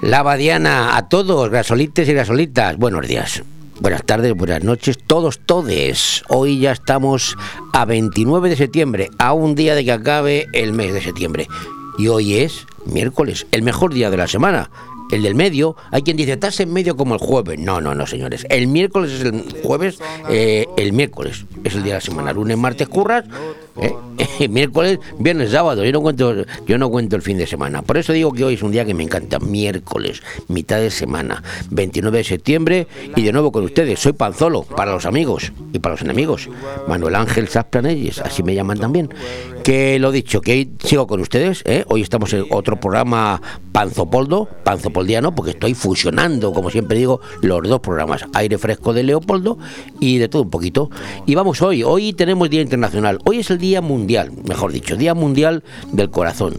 La Badiana, a todos, gasolites y gasolitas, buenos días. Buenas tardes, buenas noches, todos, todes. Hoy ya estamos a 29 de septiembre, a un día de que acabe el mes de septiembre. Y hoy es miércoles, el mejor día de la semana el del medio, hay quien dice, estás en medio como el jueves. No, no, no, señores. El miércoles es el jueves, eh, el miércoles es el día de la semana. Lunes, martes, curras, eh, miércoles, viernes, sábado. Yo no, cuento, yo no cuento el fin de semana. Por eso digo que hoy es un día que me encanta. Miércoles, mitad de semana, 29 de septiembre. Y de nuevo con ustedes, soy Panzolo, para los amigos y para los enemigos. Manuel Ángel Sasplanelles, así me llaman también. Que lo dicho, que sigo con ustedes. ¿eh? Hoy estamos en otro programa Panzopoldo, Panzopoldiano, porque estoy fusionando, como siempre digo, los dos programas. Aire fresco de Leopoldo y de todo un poquito. Y vamos hoy, hoy tenemos Día Internacional. Hoy es el Día Mundial, mejor dicho, Día Mundial del Corazón.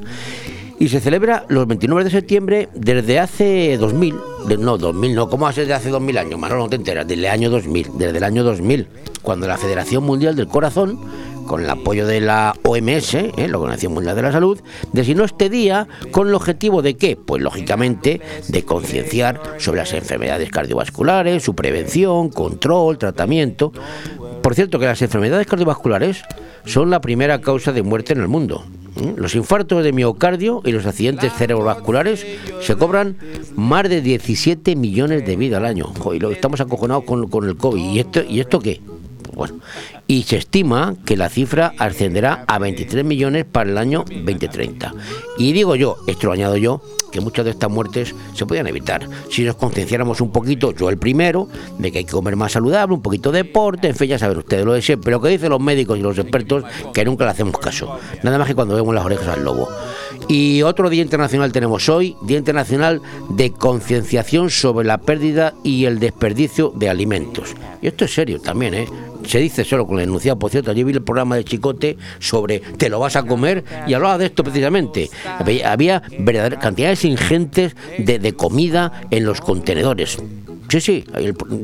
Y se celebra los 29 de septiembre desde hace 2000, no, 2000 no, ¿cómo hace desde hace 2000 años? Manolo, no te enteras, desde el año 2000, desde el año 2000, cuando la Federación Mundial del Corazón con el apoyo de la OMS, ¿eh? la Organización Mundial de la Salud, designó este día con el objetivo de qué? Pues lógicamente de concienciar sobre las enfermedades cardiovasculares, su prevención, control, tratamiento. Por cierto que las enfermedades cardiovasculares son la primera causa de muerte en el mundo. ¿eh? Los infartos de miocardio y los accidentes cerebrovasculares se cobran más de 17 millones de vidas al año. Joder, estamos acojonados con, con el COVID. ¿Y esto, ¿Y esto qué? Bueno, y se estima que la cifra ascenderá a 23 millones para el año 2030. Y digo yo, esto lo añado yo, que muchas de estas muertes se podían evitar si nos concienciáramos un poquito, yo el primero, de que hay que comer más saludable, un poquito de deporte, en fin, ya saben ustedes lo de siempre, pero que dicen los médicos y los expertos que nunca le hacemos caso, nada más que cuando vemos las orejas al lobo. Y otro día internacional tenemos hoy, Día Internacional de Concienciación sobre la pérdida y el desperdicio de alimentos. Y esto es serio también, ¿eh? se dice solo con la enunciado. Por cierto, ayer vi el programa de Chicote sobre te lo vas a comer y hablaba de esto precisamente. Había, verdaderas cantidades ingentes de, comida en los contenedores. Sí, sí,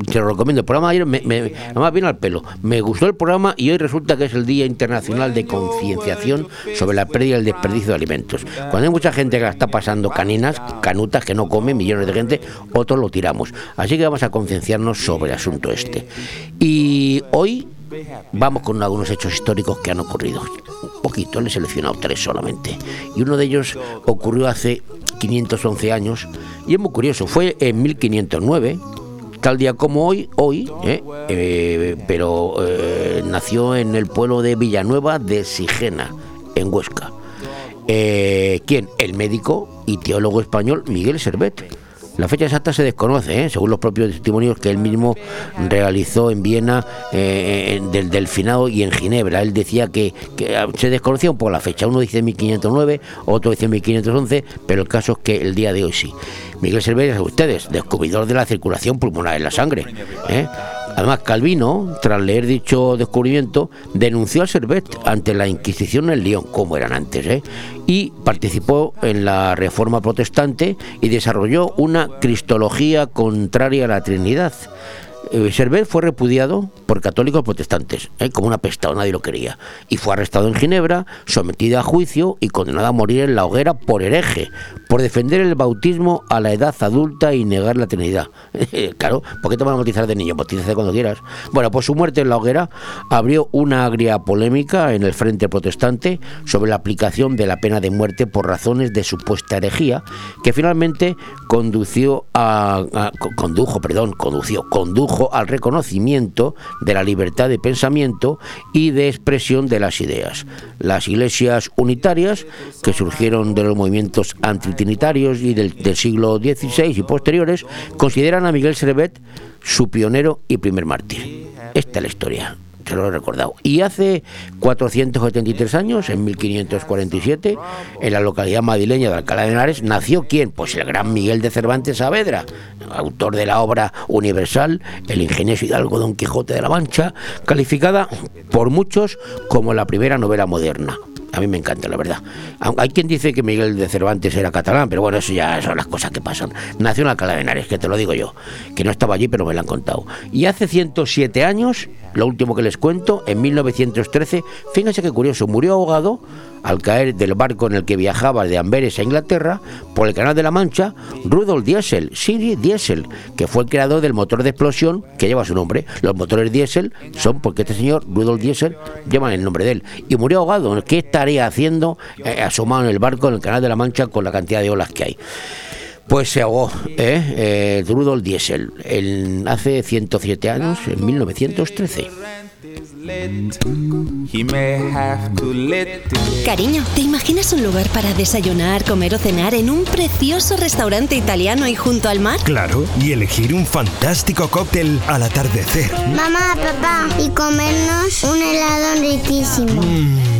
te lo recomiendo. El programa de ayer me, me, además viene al pelo. Me gustó el programa y hoy resulta que es el Día Internacional de Concienciación sobre la pérdida y el desperdicio de alimentos. Cuando hay mucha gente que está pasando caninas, canutas, que no come, millones de gente, otros lo tiramos. Así que vamos a concienciarnos sobre el asunto este. Y hoy vamos con algunos hechos históricos que han ocurrido. Un poquito, le he seleccionado tres solamente. Y uno de ellos ocurrió hace 511 años y es muy curioso. Fue en 1509 tal día como hoy, hoy, ¿eh? Eh, pero eh, nació en el pueblo de Villanueva de Sigena, en Huesca. ¿Quién? El médico y teólogo español Miguel Servet. La fecha exacta se desconoce, según los propios testimonios que él mismo realizó en Viena, del Delfinado y en Ginebra. Él decía que, que, se desconocía un poco la fecha. Uno dice 1509, otro dice 1511, pero el caso es que el día de hoy sí. Miguel Cervera, ustedes, descubridor de la circulación pulmonar en la sangre. ¿eh? Además, Calvino, tras leer dicho descubrimiento, denunció a Servet ante la Inquisición en León, como eran antes, ¿eh? y participó en la Reforma Protestante y desarrolló una cristología contraria a la Trinidad. Eh, Servet fue repudiado por católicos protestantes, ¿eh? como una pesta, nadie lo quería, y fue arrestado en Ginebra, sometido a juicio y condenado a morir en la hoguera por hereje, por defender el bautismo a la edad adulta y negar la Trinidad. claro, ¿por qué te van a bautizar de niño? Bautízate cuando quieras. Bueno, pues su muerte en la hoguera abrió una agria polémica en el frente protestante sobre la aplicación de la pena de muerte por razones de supuesta herejía, que finalmente condució a, a condujo, perdón, condució, condujo al reconocimiento de la libertad de pensamiento y de expresión de las ideas. Las iglesias unitarias, que surgieron de los movimientos antitrinitarios y del, siglo XVI y posteriores, consideran a Miguel Servet su pionero y primer mártir. Esta es la historia se lo he recordado. Y hace 473 años, en 1547, en la localidad madrileña de Alcalá de Henares, nació quién? Pues el gran Miguel de Cervantes Saavedra, autor de la obra universal El ingenioso hidalgo Don Quijote de la Mancha, calificada por muchos como la primera novela moderna. A mí me encanta, la verdad. Hay quien dice que Miguel de Cervantes era catalán, pero bueno, eso ya son las cosas que pasan. Nació en Alcalá de Henares, que te lo digo yo, que no estaba allí, pero me lo han contado. Y hace 107 años lo último que les cuento, en 1913, fíjense qué curioso, murió ahogado al caer del barco en el que viajaba de Amberes a Inglaterra por el Canal de la Mancha, Rudolf Diesel, Siri Diesel, que fue el creador del motor de explosión que lleva su nombre. Los motores Diesel son porque este señor, Rudolf Diesel, llevan el nombre de él. Y murió ahogado. ¿Qué estaría haciendo eh, asomado en el barco en el Canal de la Mancha con la cantidad de olas que hay? Pues se ahogó, ¿eh? eh Rudolf Diesel, el, hace 107 años, en 1913. Cariño, ¿te imaginas un lugar para desayunar, comer o cenar en un precioso restaurante italiano y junto al mar? Claro, y elegir un fantástico cóctel al atardecer. Mamá, papá, y comernos un helado riquísimo. Mmm,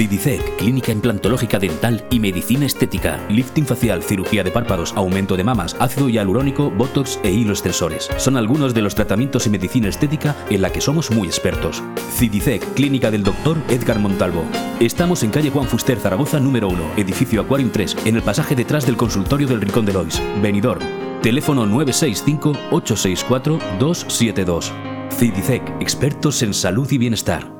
Cidicec, clínica implantológica dental y medicina estética, lifting facial, cirugía de párpados, aumento de mamas, ácido hialurónico, botox e hilos tensores. Son algunos de los tratamientos y medicina estética en la que somos muy expertos. Cidicec, clínica del doctor Edgar Montalvo. Estamos en calle Juan Fuster, Zaragoza, número 1, edificio Aquarium 3, en el pasaje detrás del consultorio del Rincón de Lois. Benidorm. Teléfono 965-864-272. Cidicec, expertos en salud y bienestar.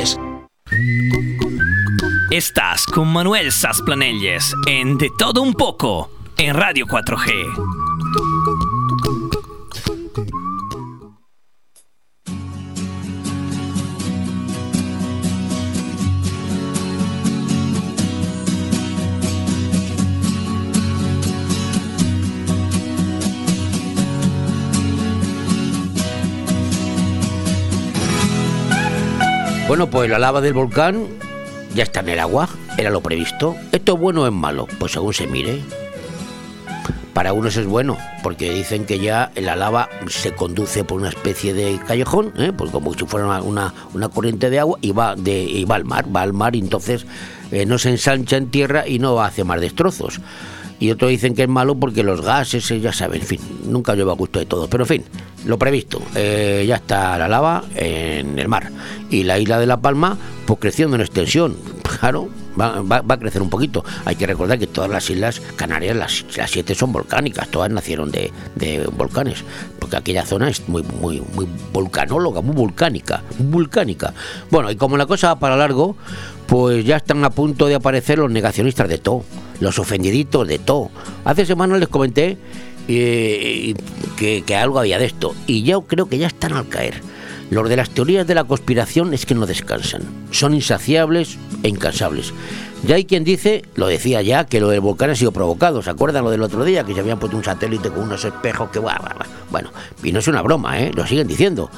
Estás con Manuel Sasplanelles en De Todo Un Poco en Radio 4G. Bueno, pues la lava del volcán ya está en el agua, era lo previsto. ¿Esto es bueno o es malo? Pues según se mire. Para unos es bueno, porque dicen que ya la lava se conduce por una especie de callejón, ¿eh? pues como si fuera una, corriente de agua, y va, de, y va al mar, va al mar y entonces eh, no se ensancha en tierra y no hace más destrozos y otros dicen que es malo porque los gases, eh, ya saben, en fin, nunca lleva a gusto de todo. Pero en fin, lo previsto, eh, ya está la lava en el mar. Y la isla de La Palma, pues creciendo en extensión, claro, va, a crecer un poquito. Hay que recordar que todas las islas canarias, las, siete son volcánicas, todas nacieron de, volcanes, porque aquella zona es muy, muy, muy volcanóloga, muy volcánica, volcánica. Bueno, y como la cosa va para largo, pues ya están a punto de aparecer los negacionistas de todo, los ofendiditos de todo. Hace semanas les comenté eh, que, que, algo había de esto, y yo creo que ya están al caer. Los de las teorías de la conspiración es que no descansan, son insaciables e incansables. Ya hay quien dice, lo decía ya, que lo del volcán ha sido provocado. ¿Se acuerdan lo del otro día? Que se habían puesto un satélite con unos espejos que... Bueno, y no es una broma, ¿eh? Lo siguen diciendo.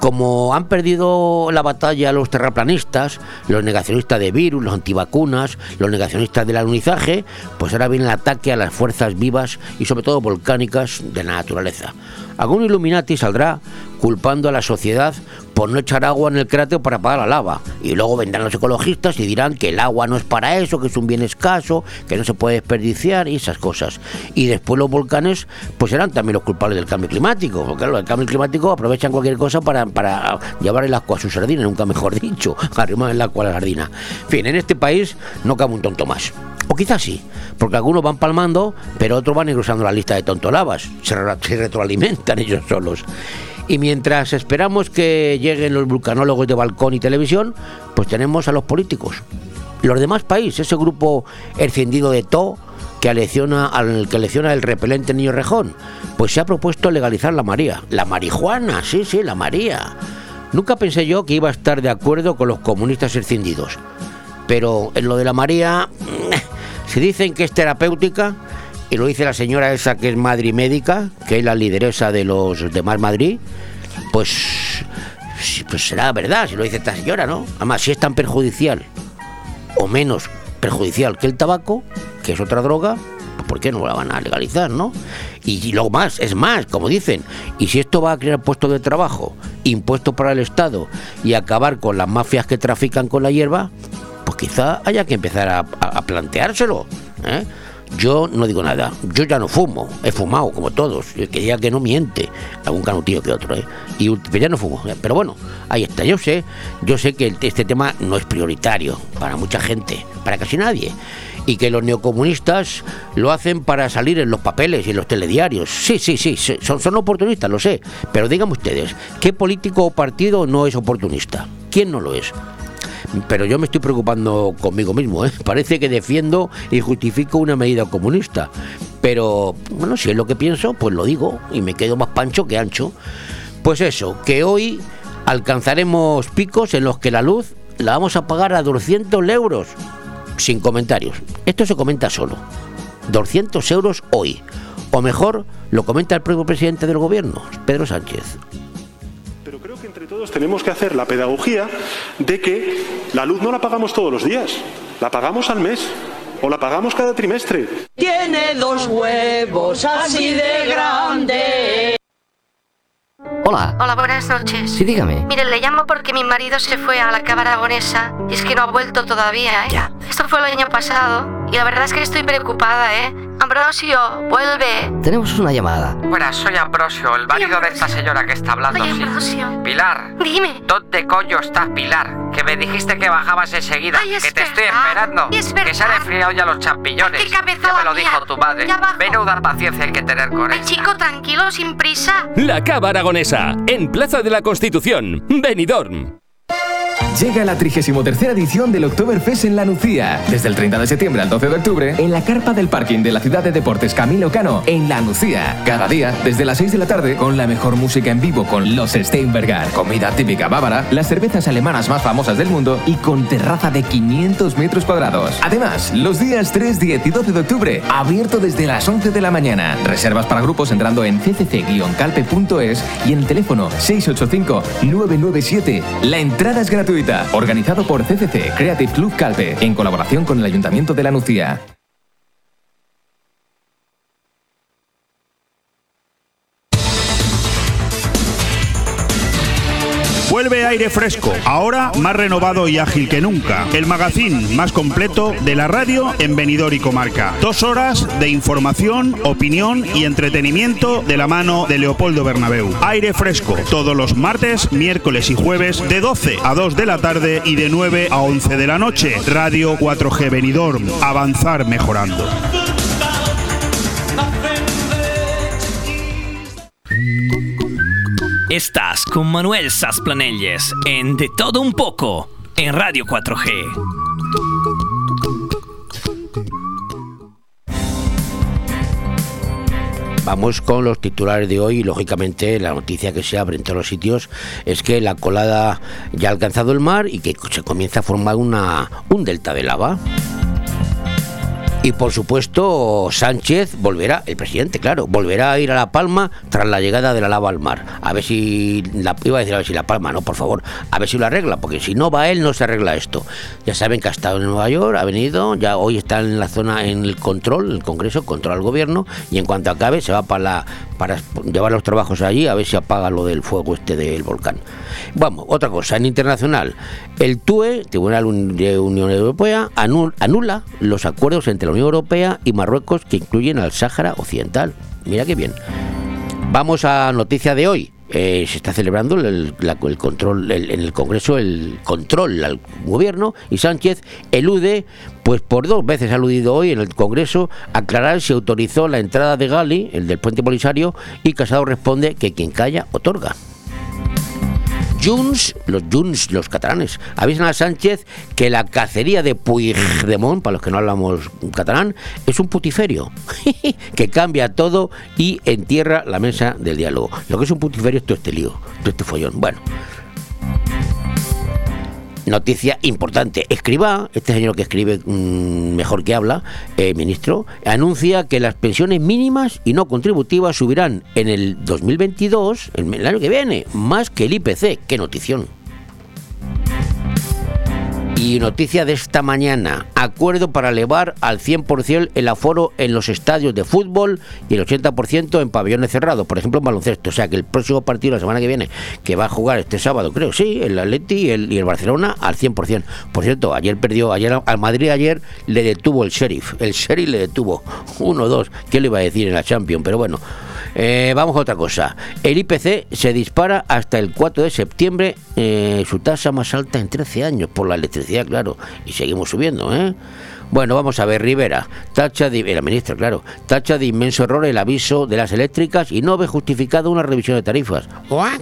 Como han perdido la batalla los terraplanistas, los negacionistas de virus, los antivacunas, los negacionistas del alunizaje, pues ahora viene el ataque a las fuerzas vivas y sobre todo volcánicas de la naturaleza. Algún Illuminati saldrá culpando a la sociedad por no echar agua en el cráter para apagar la lava. Y luego vendrán los ecologistas y dirán que el agua no es para eso, que es un bien escaso, que no se puede desperdiciar y esas cosas. Y después los volcanes pues serán también los culpables del cambio climático, porque claro, el cambio climático aprovechan cualquier cosa para, llevar el agua a su sardina, nunca mejor dicho, arrimar el agua a la sardina. En fin, en este país no cabe un tonto más. O quizás sí, porque algunos van palmando, pero otros van engrosando la lista de tontolavas. Se, se retroalimentan ellos solos. Y mientras esperamos que lleguen los vulcanólogos de balcón y televisión, pues tenemos a los políticos. Los demás países, ese grupo encendido de to que alecciona, al que alecciona el repelente niño rejón, pues se ha propuesto legalizar la María. La marihuana, sí, sí, la María. Nunca pensé yo que iba a estar de acuerdo con los comunistas encendidos. Pero en lo de la María, si dicen que es terapéutica, y lo dice la señora esa que es Madrid Médica, que es la lideresa de los demás Madrid, pues, pues será verdad si lo dice esta señora, ¿no? Además, si es tan perjudicial o menos perjudicial que el tabaco, que es otra droga, pues ¿por qué no la van a legalizar, no? Y, y luego más, es más, como dicen, y si esto va a crear puestos de trabajo, impuestos para el Estado y acabar con las mafias que trafican con la hierba, pues quizá haya que empezar a, a- a planteárselo. ¿eh? Yo no digo nada, yo ya no fumo, he fumado como todos, que diga que no miente, algún canutillo que otro, ¿eh? y pero ya no fumo, pero bueno, ahí está, yo sé, yo sé que este tema no es prioritario para mucha gente, para casi nadie, y que los neocomunistas lo hacen para salir en los papeles y en los telediarios, sí, sí, sí, sí, son, son oportunistas, lo sé, pero díganme ustedes, ¿qué político o partido no es oportunista? ¿Quién no lo es? Pero yo me estoy preocupando conmigo mismo, ¿eh? Parece que defiendo y justifico una medida comunista. Pero, bueno, si es lo que pienso, pues lo digo y me quedo más pancho que ancho. Pues eso, que hoy alcanzaremos picos en los que la luz la vamos a pagar a 200 euros. Sin comentarios. Esto se comenta solo. 200 euros hoy. O mejor, lo comenta el propio presidente del gobierno, Pedro Sánchez. Todos tenemos que hacer la pedagogía de que la luz no la pagamos todos los días, la pagamos al mes o la pagamos cada trimestre. Tiene dos huevos así de grandes. Hola. Hola, buenas noches. Sí, dígame. Mire, le llamo porque mi marido se fue a la cámara aragonesa y es que no ha vuelto todavía, ¿eh? Ya. Esto fue el año pasado y la verdad es que estoy preocupada, ¿eh? Ambrosio, vuelve. Tenemos una llamada. Buenas, soy Ambrosio, el marido de esta señora que está hablando, Oye, sí. Ambrosio. Pilar, Dime. ¿dónde coño estás, Pilar? Que me dijiste que bajabas enseguida, Ay, es que te estoy esperando. es que se han enfriado ya los champiñones. Qué cabeza ya me lo mía. dijo tu madre. Ya bajo. Menuda paciencia hay que tener con él. chico, tranquilo, sin prisa. La Cava Aragonesa, en Plaza de la Constitución, Benidorm. Llega la 33 edición del Oktoberfest en La Nucía. Desde el 30 de septiembre al 12 de octubre, en la carpa del parking de la ciudad de deportes Camilo Cano, en La Nucía. Cada día, desde las 6 de la tarde, con la mejor música en vivo con los Steinberger, comida típica bávara, las cervezas alemanas más famosas del mundo y con terraza de 500 metros cuadrados. Además, los días 3, 10 y 12 de octubre, abierto desde las 11 de la mañana. Reservas para grupos entrando en ccc-calpe.es y en el teléfono 685-997. La entrada es gratuita. Organizado por CCC Creative Club Calpe, en colaboración con el Ayuntamiento de La Nucía. Aire fresco, ahora más renovado y ágil que nunca. El magazín más completo de la radio en Benidorm y comarca. Dos horas de información, opinión y entretenimiento de la mano de Leopoldo Bernabeu. Aire fresco, todos los martes, miércoles y jueves de 12 a 2 de la tarde y de 9 a 11 de la noche. Radio 4G Benidorm. Avanzar mejorando. Estás con Manuel Sasplanelles en De Todo Un Poco en Radio 4G. Vamos con los titulares de hoy lógicamente la noticia que se abre en todos los sitios es que la colada ya ha alcanzado el mar y que se comienza a formar una, un delta de lava. Y por supuesto, Sánchez volverá, el presidente, claro, volverá a ir a La Palma tras la llegada de la lava al mar. A ver si, la, iba a decir a ver si La Palma, no, por favor, a ver si lo arregla, porque si no va él, no se arregla esto. Ya saben que ha estado en Nueva York, ha venido, ya hoy está en la zona, en el control, el Congreso, control al gobierno, y en cuanto acabe se va para, la, para llevar los trabajos allí, a ver si apaga lo del fuego este del volcán. Vamos, otra cosa, en internacional, el TUE, Tribunal de Unión Europea, anul, anula los acuerdos entre la Unión Europea y Marruecos que incluyen al Sáhara Occidental. Mira qué bien. Vamos a noticia de hoy. Eh, se está celebrando el, el control el, en el Congreso el control al gobierno y Sánchez elude, pues por dos veces ha aludido hoy en el Congreso, aclarar si autorizó la entrada de Gali, el del puente Polisario, y Casado responde que quien calla otorga. Junts, los Junts, los catalanes, avisan a Sánchez que la cacería de Puigdemont, para los que no hablamos catalán, es un putiferio que cambia todo y entierra la mesa del diálogo. Lo que es un putiferio es todo este lío, todo este follón. Bueno. Noticia importante. Escriba, este señor que escribe mm, mejor que habla, eh, ministro, anuncia que las pensiones mínimas y no contributivas subirán en el 2022, el, el año que viene, más que el IPC. ¡Qué notición! Y noticia de esta mañana, acuerdo para elevar al 100% el aforo en los estadios de fútbol y el 80% en pabellones cerrados, por ejemplo en baloncesto. O sea que el próximo partido la semana que viene, que va a jugar este sábado, creo, sí, el Atleti y el, y el Barcelona al 100%. Por cierto, ayer perdió, ayer al Madrid ayer le detuvo el sheriff, el sheriff le detuvo 1-2, ¿qué le iba a decir en la Champions? Pero bueno. Eh, vamos a otra cosa. El IPC se dispara hasta el 4 de septiembre, eh, su tasa más alta en 13 años, por la electricidad, claro. Y seguimos subiendo, ¿eh? Bueno, vamos a ver, Rivera, tacha de, claro, tacha de inmenso error el aviso de las eléctricas y no ve justificado una revisión de tarifas.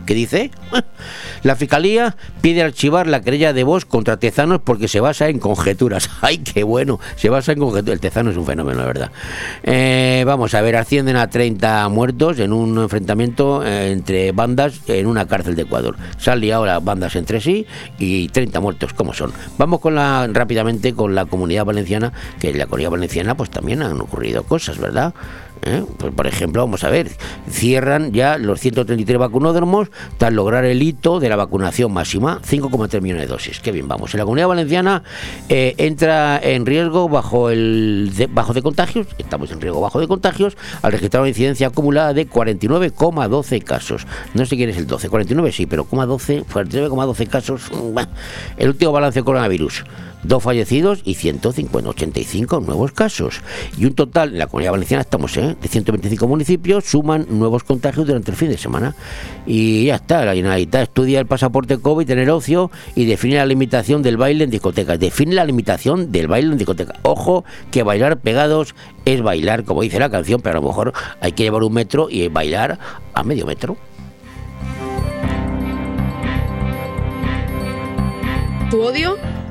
¿Qué dice? La Fiscalía pide archivar la querella de Vox contra Tezanos porque se basa en conjeturas. ¡Ay, qué bueno! Se basa en conjeturas. El Tezano es un fenómeno, la verdad. Eh, vamos a ver, ascienden a 30 muertos en un enfrentamiento eh, entre bandas en una cárcel de Ecuador. Se han liado las bandas entre sí y 30 muertos, ¿cómo son? Vamos con la rápidamente con la comunidad valenciana que en la Comunidad Valenciana pues también han ocurrido cosas, ¿verdad? ¿Eh? Pues, por ejemplo, vamos a ver, cierran ya los 133 vacunódromos tras lograr el hito de la vacunación máxima, 5,3 millones de dosis. Qué bien, vamos. En la Comunidad Valenciana eh, entra en riesgo bajo el de, bajo de contagios, estamos en riesgo bajo de contagios, al registrar una incidencia acumulada de 49,12 casos. No sé quién es el 12, 49 sí, pero 12, 49,12 casos. El último balance de coronavirus dos fallecidos y 185 nuevos casos. Y un total, en la comunidad valenciana estamos, ¿eh? de 125 municipios, suman nuevos contagios durante el fin de semana. Y ya está, la Generalitat estudia el pasaporte COVID en el ocio y define la limitación del baile en discotecas. Define la limitación del baile en discotecas. Ojo, que bailar pegados es bailar, como dice la canción, pero a lo mejor hay que llevar un metro y bailar a medio metro. ¿Tu odio?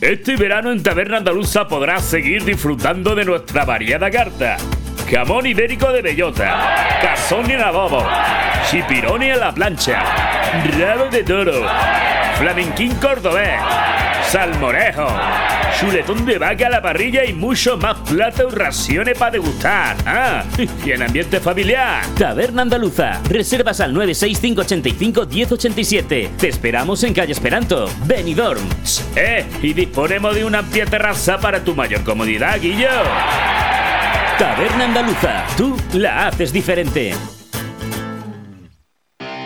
Este verano en Taberna Andaluza podrás seguir disfrutando de nuestra variada carta. Jamón ibérico de bellota, cazón en adobo, chipironi a la plancha, rabo de toro, flamenquín cordobés, salmorejo, chuletón de vaca a la parrilla y mucho más plata y raciones para degustar. Ah, y en ambiente familiar. Taberna Andaluza. Reservas al 96585 1087. Te esperamos en calle Esperanto, Benidorm. Eh, y disponemos de una amplia terraza para tu mayor comodidad, Guillo. Taberna Andaluza. Tú la haces diferente.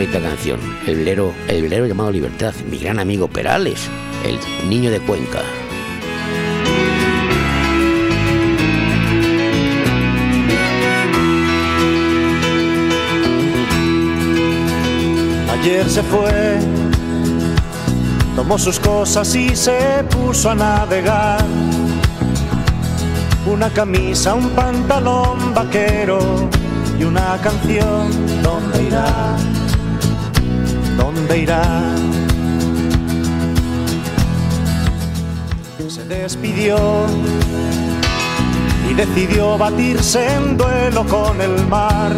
bonita canción. El velero, el velero llamado Libertad. Mi gran amigo Perales, el niño de Cuenca. Ayer se fue, tomó sus cosas y se puso a navegar. Una camisa, un pantalón vaquero y una canción. ¿Dónde irá? ¿Dónde irá? Se despidió y decidió batirse en duelo con el mar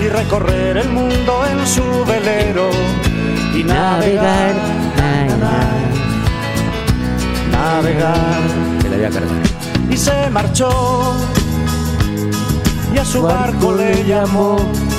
y recorrer el mundo en su velero y navegar, navegar. Cargar. Y se marchó y a su barco le llamó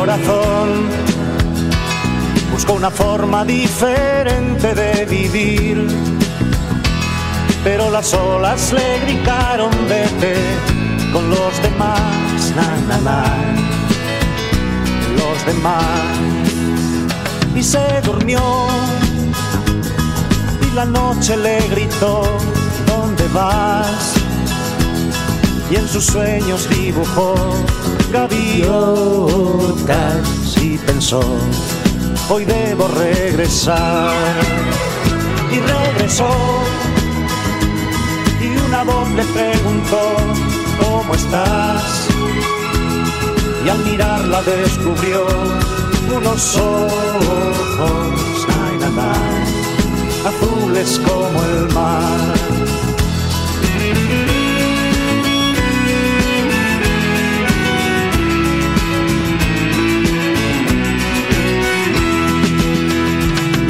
corazón buscó una forma diferente de vivir, pero las olas le gritaron vete con los demás, na, na, los demás. Y se durmió y la noche le gritó, ¿dónde vas? y en sus sueños dibujó gaviotas y pensó, hoy debo regresar. Y regresó y una voz le preguntó, ¿cómo estás? Y al mirarla descubrió unos ojos, azules como el mar.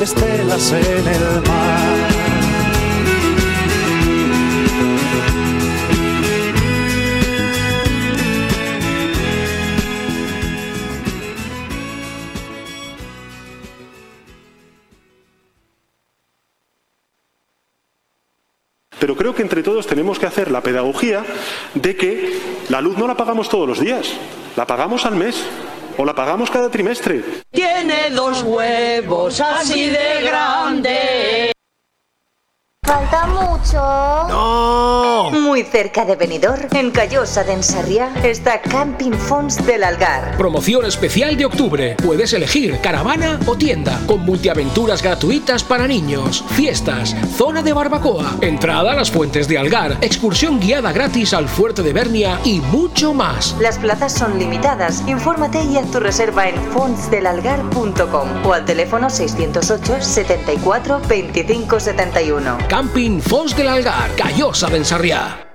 estelas en el mar. Pero creo que entre todos tenemos que hacer la pedagogía de que la luz no la pagamos todos los días, la pagamos al mes o la pagamos cada trimestre. Tiene dos huevos así de grandes. Falta mucho. ¡No! Muy cerca de Benidorm, en Callosa de Ensarriá, está Camping Fons del Algar. Promoción especial de octubre. Puedes elegir caravana o tienda, con multiaventuras gratuitas para niños, fiestas, zona de barbacoa, entrada a las fuentes de Algar, excursión guiada gratis al fuerte de Bernia y mucho más. Las plazas son limitadas. Infórmate y haz tu reserva en fonsdelalgar.com o al teléfono 608 74 25 71. Camping Fons del Algar, Callosa de Ensarriá.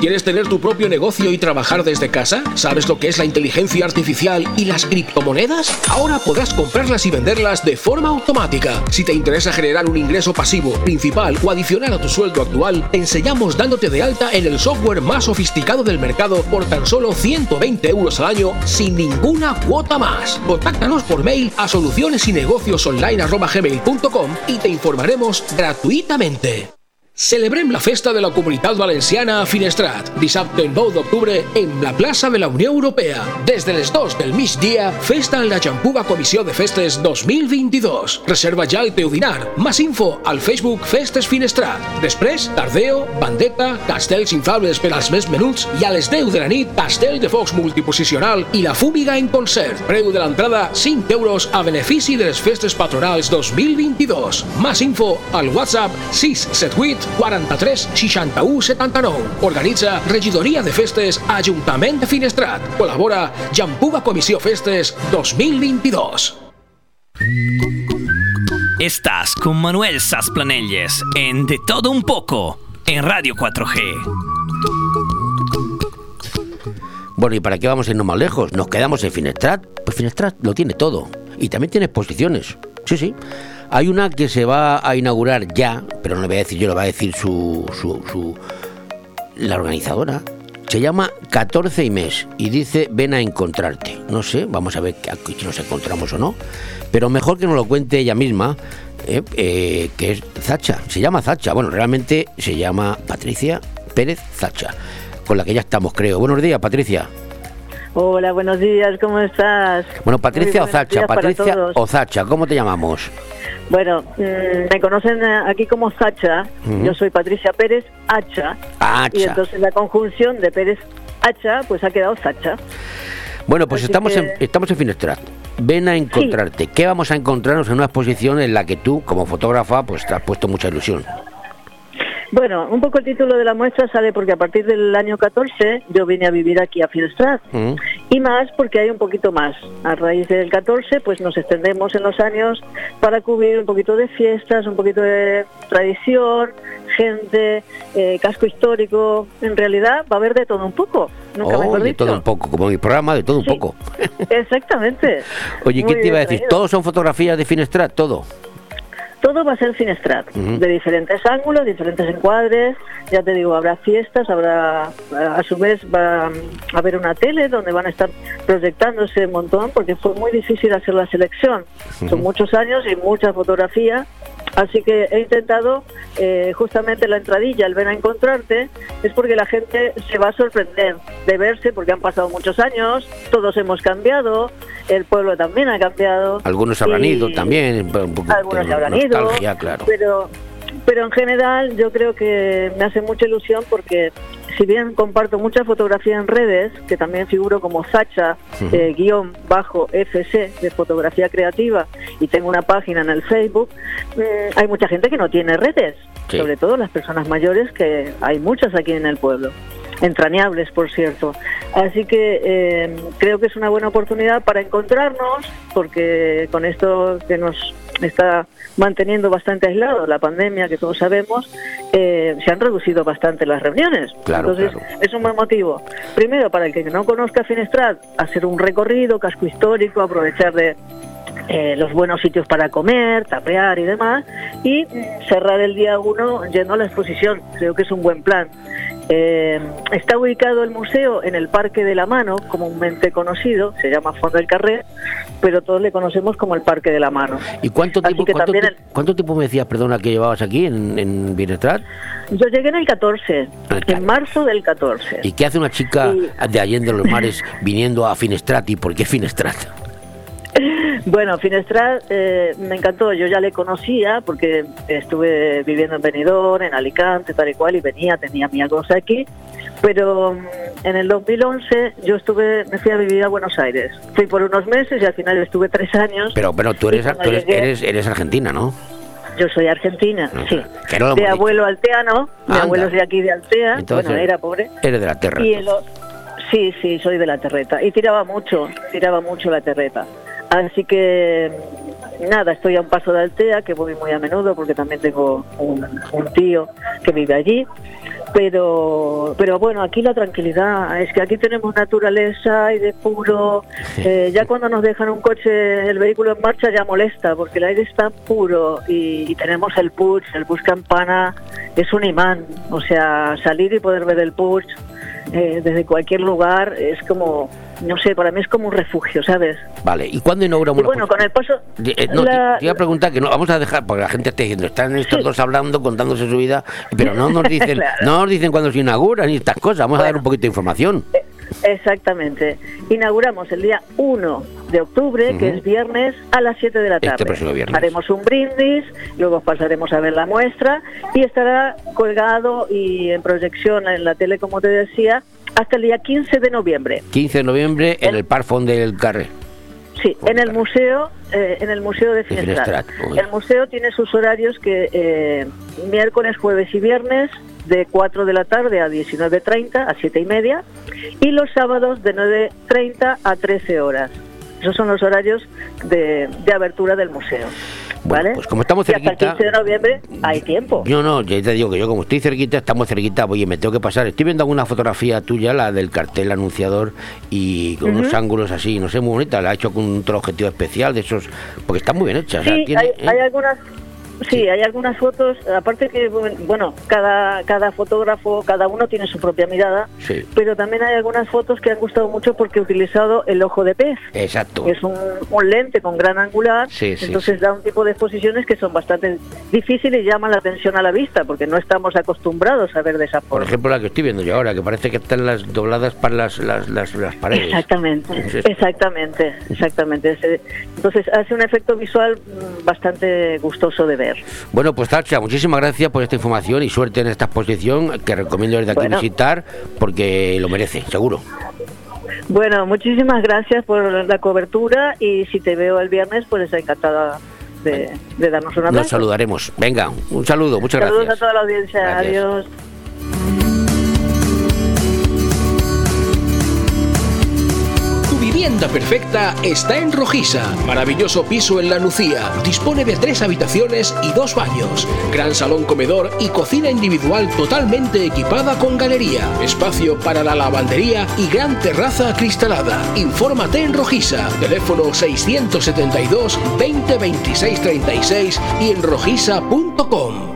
¿Quieres tener tu propio negocio y trabajar desde casa? ¿Sabes lo que es la inteligencia artificial y las criptomonedas? Ahora podrás comprarlas y venderlas de forma automática. Si te interesa generar un ingreso pasivo, principal o adicional a tu sueldo actual, te enseñamos dándote de alta en el software más sofisticado del mercado por tan solo 120 euros al año sin ninguna cuota más. Contáctanos por mail a solucionesinegociosonline.gmail.com y te informaremos gratuitamente. Celebrem la festa de la Comunitat Valenciana a Finestrat, dissabte 9 d'octubre en la plaça de la Unió Europea. Des de les 2 del migdia, festa en la Jampuga Comissió de Festes 2022. Reserva ja el teu dinar. Más info al Facebook Festes Finestrat. Després, tardeo, bandeta, castells inflables per als més menuts i a les 10 de la nit, castell de focs multiposicional i la fúmiga en concert. Preu de l'entrada 5 euros a benefici de les festes patronals 2022. Más info al WhatsApp 678 43 61 79. Organitza Regidoria de Festes Ajuntament de Finestrat. Col·labora Jampuga Comissió Festes 2022. Estás con Manuel Sasplanelles en De Todo Un Poco en Radio 4G. Bueno, ¿y para qué vamos a irnos más lejos? ¿Nos quedamos en Finestrat? Pues Finestrat lo tiene todo. Y también tiene exposiciones. Sí, sí. Hay una que se va a inaugurar ya, pero no le voy a decir yo, lo va a decir su, su, su, la organizadora se llama 14 y mes y dice ven a encontrarte. No sé, vamos a ver aquí nos encontramos o no. Pero mejor que nos lo cuente ella misma, eh, eh, que es Zacha. Se llama Zacha. Bueno, realmente se llama Patricia Pérez Zacha, con la que ya estamos, creo. Buenos días, Patricia. Hola, buenos días, ¿cómo estás? Bueno, Patricia Ozacha, Patricia. Ozacha, ¿cómo te llamamos? Bueno, mm, me conocen eh, aquí como Sacha, yo soy Patricia Pérez Hacha, Hacha. y entonces la conjunción de Pérez Hacha, pues ha quedado Sacha. Bueno, pues Así estamos, que- en, estamos en Finestrat. Ven a encontrarte. ¿Qué vamos a encontrarnos en una exposición en la que tú, como fotógrafa, pues te has puesto mucha ilusión? Bueno, un poco el título de la muestra sale porque a partir del año 14 yo vine a vivir aquí a Finestrat. ¿Mm? Y más porque hay un poquito más. A raíz del 14, pues nos extendemos en los años para cubrir un poquito de fiestas, un poquito de tradición, gente, eh, casco histórico. En realidad va a haber de todo un poco. Nunca Oh, de dicho. todo un poco, como mi programa, de todo un poco. Exactamente. Oye, Muy ¿qué te iba a decir? traído. ¿Todos son fotografías de Finestrat? Todo. Todo va a ser Finestrat, de diferentes ángulos, diferentes encuadres. Ya te digo, habrá fiestas, habrá, a su vez va a haber una tele donde van a estar proyectándose un montón, porque fue muy difícil hacer la selección. Son muchos años y mucha fotografía. Así que he intentado eh, justamente la entradilla, el ven a encontrarte, es porque la gente se va a sorprender de verse, porque han pasado muchos años, todos hemos cambiado, el pueblo también ha cambiado. Algunos habrán y- ido también. Un poco algunos habrán ido, claro. pero, pero en general yo creo que me hace mucha ilusión porque si bien comparto mucha fotografía en redes, que también figuro como Sacha, eh, guion bajo FC de fotografía creativa y tengo una página en el Facebook, mm, hay mucha gente que no tiene redes, Sí. sobre todo las personas mayores, que hay muchas aquí en el pueblo entrañables, por cierto. Así que eh, creo que es una buena oportunidad para encontrarnos, porque con esto que nos está manteniendo bastante aislados, la pandemia que todos sabemos, eh, se han reducido bastante las reuniones. Claro, Entonces, es un buen motivo. Primero, para el que no conozca Finestrat, hacer un recorrido, casco histórico, aprovechar de eh, los buenos sitios para comer, tapear y demás, y mm, cerrar el día uno yendo a la exposición. Creo que es un buen plan. Eh, está ubicado el museo en el Parque de la Mano, comúnmente conocido, se llama Fondo del Carrer, pero todos le conocemos como el Parque de la Mano. ¿Y cuánto tiempo, cuánto, cuánto me decías, perdona, que llevabas aquí en, en Finestrat? Yo llegué en el 14, en marzo del 14. ¿Y qué hace una chica de Allende los Mares viniendo a Finestrat? ¿Y por qué Finestrat? Bueno, Finestrat eh, me encantó, yo ya le conocía porque estuve viviendo en Benidorm, en Alicante, tal y cual, y venía, tenía mi cosa aquí, pero mm, en el 2011 yo estuve, me fui a vivir a Buenos Aires. Fui por unos meses y al final estuve tres años. Pero, pero tú eres, tú eres, llegué- eres, eres argentina, ¿no? Yo soy argentina, sí. No lo De abuelo alteano, mi Anda. abuelo es de aquí de Altea, Entonces, bueno, era pobre. Eres de la tierra. Y el sí, sí, soy de la terreta. Y tiraba mucho, tiraba mucho la terreta. Así que, nada, estoy a un paso de Altea, que voy muy a menudo porque también tengo un, un tío que vive allí. Pero, pero bueno, aquí la tranquilidad, es que aquí tenemos naturaleza y de puro. eh, ya cuando nos dejan un coche, el vehículo en marcha ya molesta, porque el aire está puro y, y tenemos el puig, el puig campana es un imán. O sea, salir y poder ver el puig eh, desde cualquier lugar es como, no sé, para mí es como un refugio, ¿sabes? Vale, ¿y cuándo inauguramos Y bueno, con el paso. Eh, eh, no, te- la- te, iba a preguntar que no, vamos a dejar, porque la gente está diciendo, están estos dos hablando, contándose su vida, pero no nos dicen, Claro. no nos dicen cuándo se inaugura ni estas cosas, vamos a dar un poquito de información. Exactamente. Inauguramos el día 1 de octubre, que es viernes, a las 7 de la Este tarde. próximo viernes. Haremos un brindis, luego pasaremos a ver la muestra y estará colgado y en proyección en la tele, como te decía, hasta el día 15 de noviembre. 15 de noviembre en el Parfond del Carré. Sí, en el museo, eh, en el museo de Finestrat. El museo tiene sus horarios que eh, miércoles, jueves y viernes de 4 de la tarde a 19.30, a 7 y media, y los sábados de 9.30 a 13 horas. Esos son los horarios de, de abertura del museo. ¿Vale? Pues como estamos y hasta el cerquita, 15 de noviembre hay tiempo. yo no, ya te digo que yo como estoy cerquita, estamos cerquita, oye, me tengo que pasar. Estoy viendo alguna fotografía tuya, la del cartel anunciador, y con unos ángulos así, no sé, muy bonita, la ha hecho con un objetivo especial de esos, porque está muy bien hecha. o sea, Sí, tiene, hay, ¿eh? hay algunas Sí, hay algunas fotos, aparte que, bueno, cada, cada fotógrafo, cada uno tiene su propia mirada, Sí. pero también hay algunas fotos que han gustado mucho porque he utilizado el ojo de pez. Exacto. Es un, un lente con gran angular, Sí, sí, entonces da un tipo de exposiciones que son bastante difíciles y llaman la atención a la vista, porque no estamos acostumbrados a ver de esa Por forma. ejemplo, la que estoy viendo yo ahora, que parece que están las dobladas para las, las, las, las paredes. Exactamente, Sí. exactamente, exactamente. Entonces hace un efecto visual mm, bastante gustoso de ver. Bueno, pues Tacha, muchísimas gracias por esta información y suerte en esta exposición que recomiendo desde aquí Bueno. visitar porque lo merece, seguro. Bueno, muchísimas gracias por la cobertura y si te veo el viernes, pues encantada de, de darnos una Nos saludaremos. Venga, un saludo, muchas Saludos gracias. a toda la audiencia. Gracias. Adiós. Vivienda perfecta está en Rojisa. Maravilloso piso en La Nucía. Dispone de tres habitaciones y dos baños. Gran salón comedor y cocina individual totalmente equipada con galería. Espacio para la lavandería y gran terraza acristalada. Infórmate en Rojisa. Teléfono 672 20 26 36 y en rojisa.com.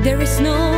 There is no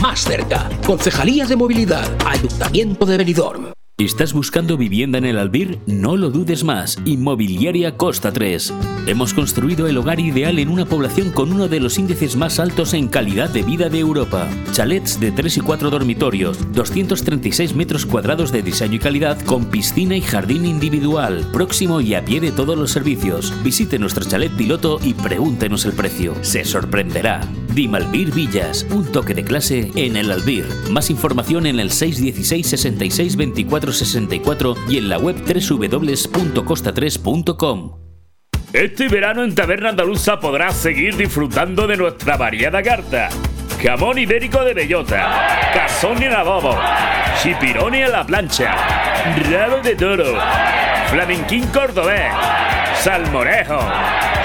Más cerca. Concejalía de Movilidad. Ayuntamiento de Benidorm. ¿Estás buscando vivienda en el Albir? No lo dudes más. Inmobiliaria Costa 3. Hemos construido el hogar ideal en una población con uno de los índices más altos en calidad de vida de Europa. Chalets de 3 y 4 dormitorios, 236 metros cuadrados de diseño y calidad con piscina y jardín individual, próximo y a pie de todos los servicios. Visite nuestro chalet piloto y pregúntenos el precio. Se sorprenderá. Dimalbir Villas, un toque de clase en el Albir. Más información en el 616 66 24 64 y en la web www.costa3.com. Este verano en Taberna Andaluza podrás seguir disfrutando de nuestra variada carta. Jamón ibérico de bellota, cazón en adobo, chipironi a la plancha, rabo de toro, flamenquín cordobés, salmorejo,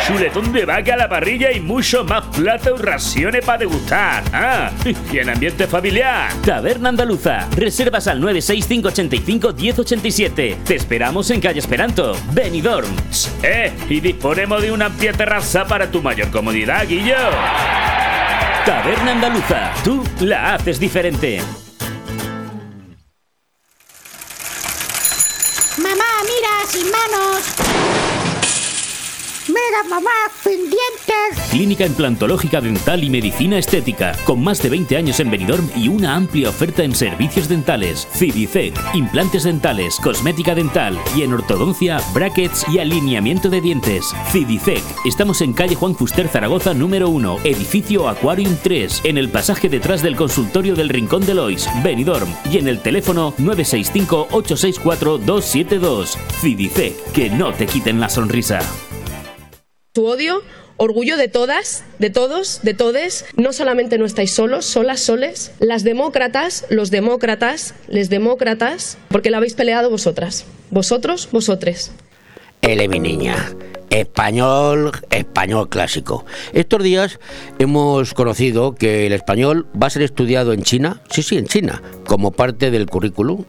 chuletón de vaca a la parrilla y mucho más platos y raciones para degustar. Ah, y en ambiente familiar. Taberna Andaluza. Reservas al 96585 1087. Te esperamos en calle Esperanto, Benidorm. Eh, y disponemos de una amplia terraza para tu mayor comodidad, Guillo. Taberna Andaluza. Tú la haces diferente. Mamá, mira, sin manos. Mira, mamá, sin dientes. Clínica Implantológica Dental y Medicina Estética, con más de 20 años en Benidorm y una amplia oferta en servicios dentales, Cidicec, implantes dentales, cosmética dental y en ortodoncia, brackets y alineamiento de dientes. Cidicec, estamos en calle Juan Fuster Zaragoza número 1, edificio Aquarium 3, en el pasaje detrás del consultorio del Rincón de Lois, Benidorm, y en el teléfono 965-864-272. Cidicec, que no te quiten la sonrisa. Su odio, orgullo de todas, de todos, de todes. No solamente no estáis solos, solas, soles. Las demócratas, los demócratas, les demócratas, porque la habéis peleado vosotras. Vosotros, vosotres. Ele, mi niña. Español, español clásico. Estos días hemos conocido que el español va a ser estudiado en China, sí, sí, en China, como parte del currículum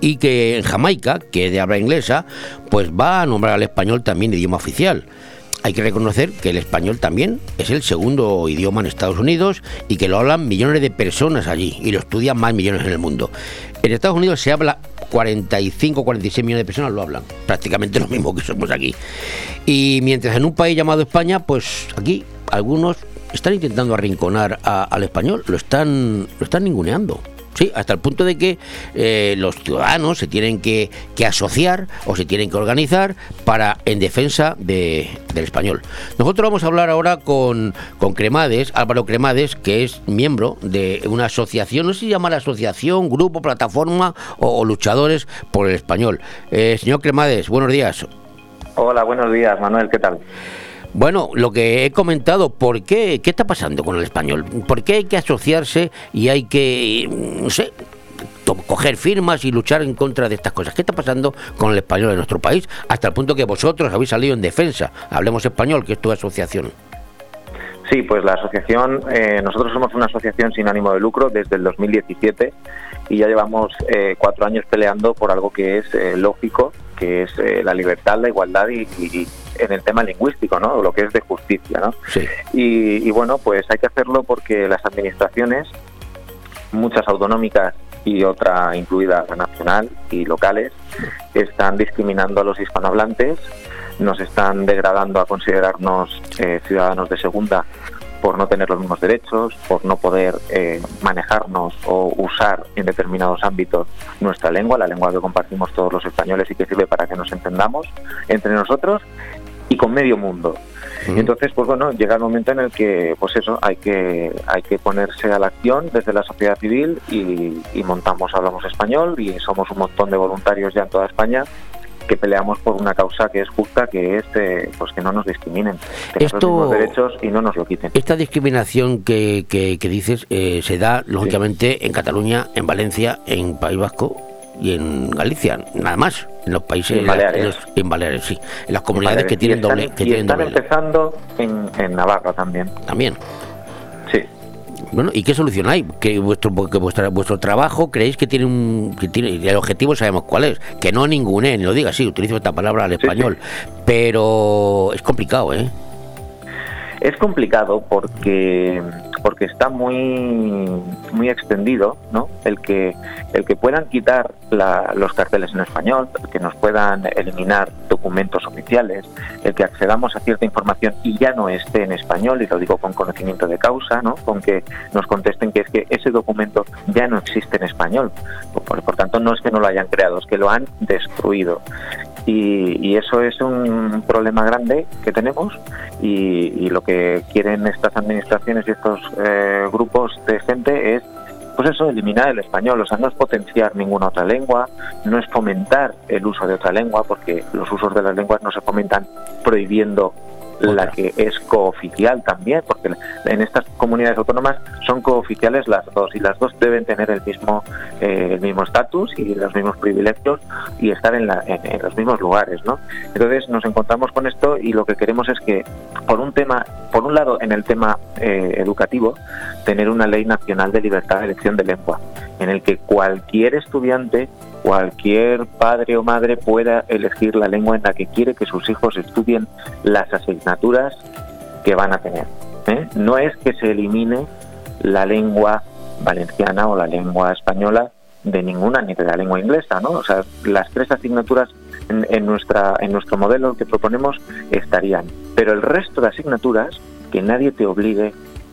y que en Jamaica, que es de habla inglesa, pues va a nombrar al español también idioma oficial. Hay que reconocer que el español también es el segundo idioma en Estados Unidos y que lo hablan millones de personas allí y lo estudian más millones en el mundo. En Estados Unidos se habla 45, 46 millones de personas lo hablan, prácticamente lo mismo que somos aquí. Y mientras en un país llamado España, pues aquí algunos están intentando arrinconar al español, lo están, lo están ninguneando. Sí, hasta el punto de que eh, los ciudadanos se tienen que, que asociar o se tienen que organizar para en defensa de- del español. Nosotros vamos a hablar ahora con, con Cremades, Álvaro Cremades, que es miembro de una asociación, no sé si llama la asociación, grupo, plataforma o, o luchadores por el español. Eh, señor Cremades, buenos días. Hola, buenos días, Manuel, ¿qué tal? Bueno, lo que he comentado, ¿por qué? ¿Qué está pasando con el español? ¿Por qué hay que asociarse y hay que, coger firmas y luchar en contra de estas cosas? ¿Qué está pasando con el español en nuestro país? Hasta el punto que vosotros habéis salido en defensa. Hablemos español, que es tu asociación. Sí, pues la asociación, eh, nosotros somos una asociación sin ánimo de lucro desde el 2017 y ya llevamos eh, cuatro años peleando por algo que es eh, lógico, que es eh, la libertad, la igualdad y- y en el tema lingüístico, ¿no? Lo que es de justicia, ¿no? Sí. Y, y bueno, pues hay que hacerlo porque las administraciones, muchas autonómicas y otra incluida la nacional y locales, están discriminando a los hispanohablantes, nos están degradando a considerarnos eh, ciudadanos de segunda por no tener los mismos derechos, por no poder eh, manejarnos o usar en determinados ámbitos nuestra lengua, la lengua que compartimos todos los españoles y que sirve para que nos entendamos entre nosotros y con medio mundo. Entonces, pues bueno, llega el momento en el que, pues eso, hay que hay que ponerse a la acción desde la sociedad civil y, y montamos Hablamos Español y somos un montón de voluntarios ya en toda España que peleamos por una causa que es justa, que es eh, pues que no nos discriminen, que Esto- los derechos y no nos lo quiten. Esta discriminación que, que- que dices eh, se da, lógicamente, en Cataluña, en Valencia, en País Vasco y en Galicia, nada más. En los países, en Baleares. en, los- en Baleares, sí. En las comunidades que Y tienen están- doble, que y tienen están doble. empezando en, en Navarra también. También. Sí. Bueno, ¿y qué solución hay? Que vuestro, que vuestra- vuestro trabajo creéis que tiene un. Que tiene, el objetivo sabemos cuál es. Que no ningune, ni lo diga así, utilizo esta palabra al español. Pero es complicado, ¿eh? Es complicado porque porque está muy muy extendido, ¿no? El que el que puedan quitar la- los carteles en español, el que nos puedan eliminar documentos oficiales, el que accedamos a cierta información y ya no esté en español, y lo digo con conocimiento de causa, ¿no? con que nos contesten que es que ese documento ya no existe en español. Por, tanto, no es que no lo hayan creado, es que lo han destruido. Y, y eso es un problema grande que tenemos y, y lo que quieren estas administraciones y estos eh, grupos de gente es pues eso, eliminar el español, o sea, no es potenciar ninguna otra lengua, no es fomentar el uso de otra lengua, porque los usos de las lenguas no se fomentan prohibiendo la que es cooficial también, porque en estas comunidades autónomas son cooficiales las dos y las dos deben tener el mismo eh, el mismo estatus y los mismos privilegios y estar en, la- en- los mismos lugares, ¿no? Entonces nos encontramos con esto y lo que queremos es que por un tema, por un lado en el tema eh, educativo, tener una ley nacional de libertad de elección de lengua, en el que cualquier estudiante cualquier padre o madre pueda elegir la lengua en la que quiere que sus hijos estudien las asignaturas que van a tener. ¿eh? No es que se elimine la lengua valenciana o la lengua española de ninguna, ni de la lengua inglesa, ¿no? O sea, las tres asignaturas en, en nuestra, en nuestro modelo que proponemos estarían. Pero el resto de asignaturas, que nadie te obligue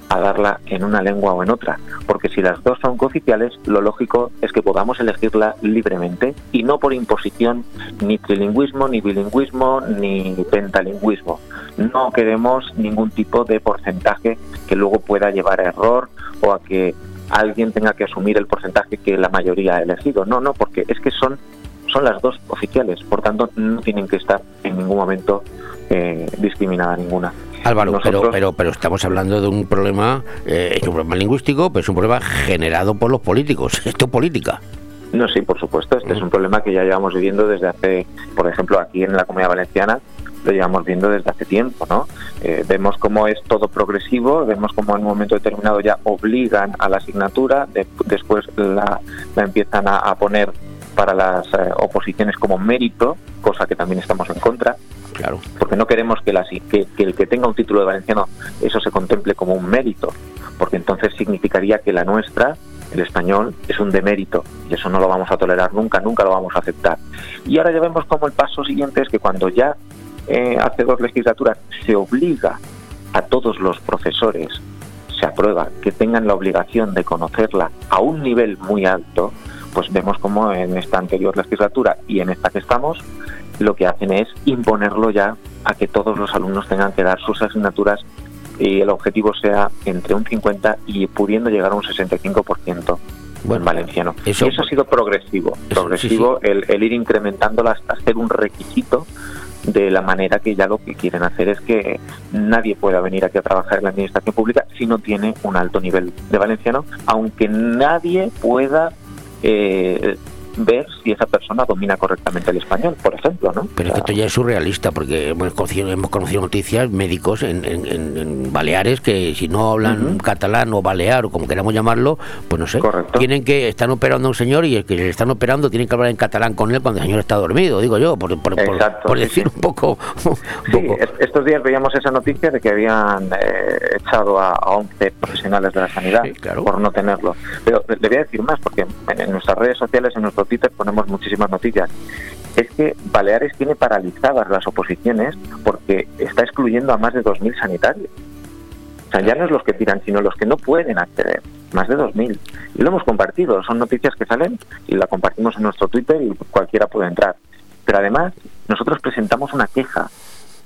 a darla en una lengua o en otra, porque si las dos son cooficiales, lo lógico es que podamos elegirla libremente y no por imposición ni trilingüismo, ni bilingüismo, ni pentalingüismo. No queremos ningún tipo de porcentaje que luego pueda llevar a error o a que alguien tenga que asumir el porcentaje que la mayoría ha elegido. No, no, porque es que son son las dos oficiales, por tanto no tienen que estar en ningún momento eh, discriminada ninguna. Álvaro, pero, pero, pero estamos hablando de un problema, eh, es un problema lingüístico, pero es un problema generado por los políticos. Esto es política. No, sí, por supuesto. Este es un problema que ya llevamos viviendo desde hace, por ejemplo, aquí en la Comunidad Valenciana, lo llevamos viendo desde hace tiempo, ¿no? Eh, vemos cómo es todo progresivo, vemos cómo en un momento determinado ya obligan a la asignatura, de- después la, la empiezan a, a poner para las eh, oposiciones como mérito, cosa que también estamos en contra. Claro. Porque no queremos que, el que tenga un título de valenciano eso se contemple como un mérito, porque entonces significaría que la nuestra, el español, es un demérito y eso no lo vamos a tolerar nunca, nunca lo vamos a aceptar. Y ahora ya vemos como el paso siguiente es que cuando ya eh, hace dos legislaturas se obliga a todos los profesores, se aprueba que tengan la obligación de conocerla a un nivel muy alto, pues vemos como en esta anterior legislatura y en esta que estamos, lo que hacen es imponerlo ya a que todos los alumnos tengan que dar sus asignaturas y el objetivo sea entre un 50 y pudiendo llegar a un 65% en valenciano. eso- y eso ha sido progresivo, progresivo El, el ir incrementándola hasta ser un requisito de la manera que ya lo que quieren hacer es que nadie pueda venir aquí a trabajar en la administración pública si no tiene un alto nivel de valenciano, aunque nadie pueda eh, ver si esa persona domina correctamente el español, por ejemplo, ¿no? Pero es que esto ya es surrealista, porque hemos conocido, hemos conocido noticias médicos en, en- en- Baleares que si no hablan catalán o balear o como queramos llamarlo, pues no sé, tienen que, están operando a un señor y el que le están operando tienen que hablar en catalán con él cuando el señor está dormido, digo yo, por, por- por- Exacto, por sí, decir un poco... un Sí, poco- es- estos días veíamos esa noticia de que habían eh, echado a, a 11 profesionales de la sanidad por no tenerlo. Pero le voy a decir más, porque en, en nuestras redes sociales, en nuestro Twitter, ponemos muchísimas noticias. Es que Baleares tiene paralizadas las oposiciones porque está excluyendo a más de 2.000 sanitarios. O sea, ya no es los que tiran, sino los que no pueden acceder. Más de 2.000. Y lo hemos compartido. Son noticias que salen y la compartimos en nuestro Twitter y cualquiera puede entrar. Pero además, nosotros presentamos una queja.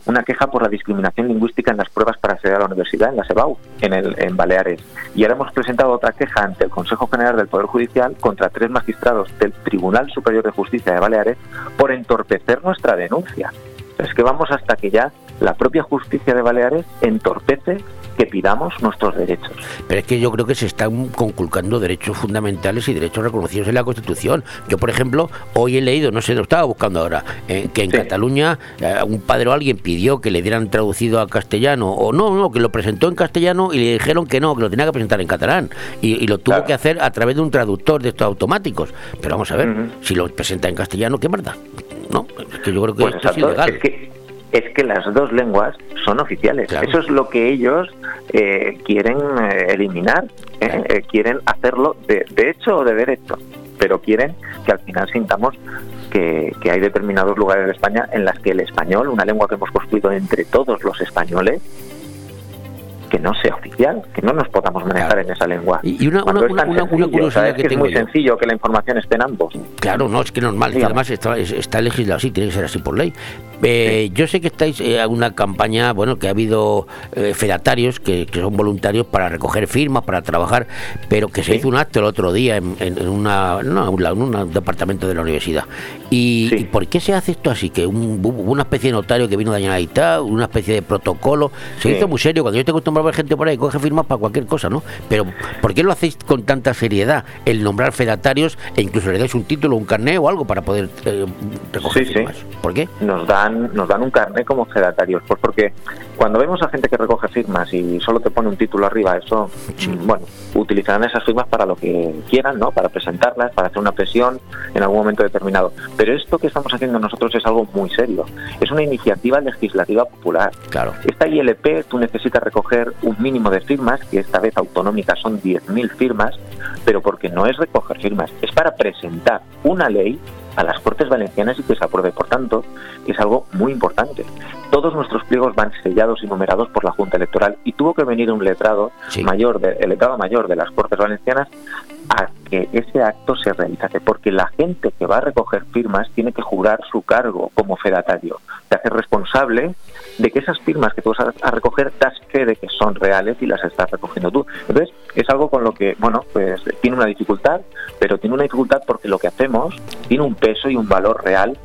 Una queja por la discriminación lingüística en las pruebas para acceder a la universidad, en la SEBAU, en, el, en Baleares. Y ahora hemos presentado otra queja ante el Consejo General del Poder Judicial contra tres magistrados del Tribunal Superior de Justicia de Baleares por entorpecer nuestra denuncia. Es que vamos hasta que ya la propia justicia de Baleares entorpece que pidamos nuestros derechos. Pero es que yo creo que se están conculcando derechos fundamentales y derechos reconocidos en la Constitución. Yo, por ejemplo, hoy he leído, no sé, lo estaba buscando ahora, eh, que en Cataluña eh, un padre o alguien pidió que le dieran traducido a castellano, o no, no, que lo presentó en castellano y le dijeron que no, que lo tenía que presentar en catalán. Y, y lo tuvo que hacer a través de un traductor de estos automáticos. Pero vamos a ver, si lo presenta en castellano, ¿qué verdad? No, es que yo creo que Pues esto es ilegal. es que es que las dos lenguas son oficiales. Eso es lo que ellos eh, quieren eh, eliminar, ¿eh? Eh, quieren hacerlo de, de hecho o de derecho, pero quieren que al final sintamos que, que hay determinados lugares de España en las que el español, una lengua que hemos construido entre todos los españoles, que no sea oficial, que no nos podamos manejar en esa lengua. Y una, una- una- una sencillo, curiosidad ¿sabes? que es muy yo. sencillo que la información esté en ambos. Claro, no, es que normal, que además está, es- está legislado así, tiene que ser así por ley. Eh, Yo sé que estáis en una campaña, bueno, que ha habido eh, fedatarios que, que son voluntarios para recoger firmas, para trabajar, pero que se hizo un acto el otro día en, en- en una, no, en un departamento de la universidad. ¿Y, y por qué se hace esto así? Que un- una especie de notario que vino de Generalitat, una especie de protocolo, se hizo muy serio. Cuando yo estoy acostumbrado a ver gente por ahí, coge firmas para cualquier cosa, ¿no? Pero ¿por qué lo hacéis con tanta seriedad? El nombrar fedatarios e incluso le dais un título, un carné o algo para poder eh, recoger firmas. ¿Por qué? Nos dan, nos dan un carnet como fedatarios. Pues porque cuando vemos a gente que recoge firmas y solo te pone un título arriba, eso, mm, bueno, utilizarán esas firmas para lo que quieran, ¿no? Para presentarlas, para hacer una presión en algún momento determinado. Pero esto que estamos haciendo nosotros es algo muy serio. Es una iniciativa legislativa popular. Claro. Esta ILP tú necesitas recoger un mínimo de firmas, que esta vez autonómicas son 10.000 firmas, pero porque no es recoger firmas, es para presentar una ley a las Cortes Valencianas y que se apruebe. Por tanto, es algo muy importante. Todos nuestros pliegos van sellados y numerados por la Junta Electoral y tuvo que venir un letrado mayor, de- el letrado mayor de las Cortes Valencianas a que ese acto se realizase, porque la gente que va a recoger firmas tiene que jurar su cargo como fedatario, te hace responsable de que esas firmas que tú vas a, a recoger das fe de que son reales y las estás recogiendo tú. Entonces, es algo con lo que, bueno, pues tiene una dificultad, pero tiene una dificultad porque lo que hacemos tiene un peso y un valor real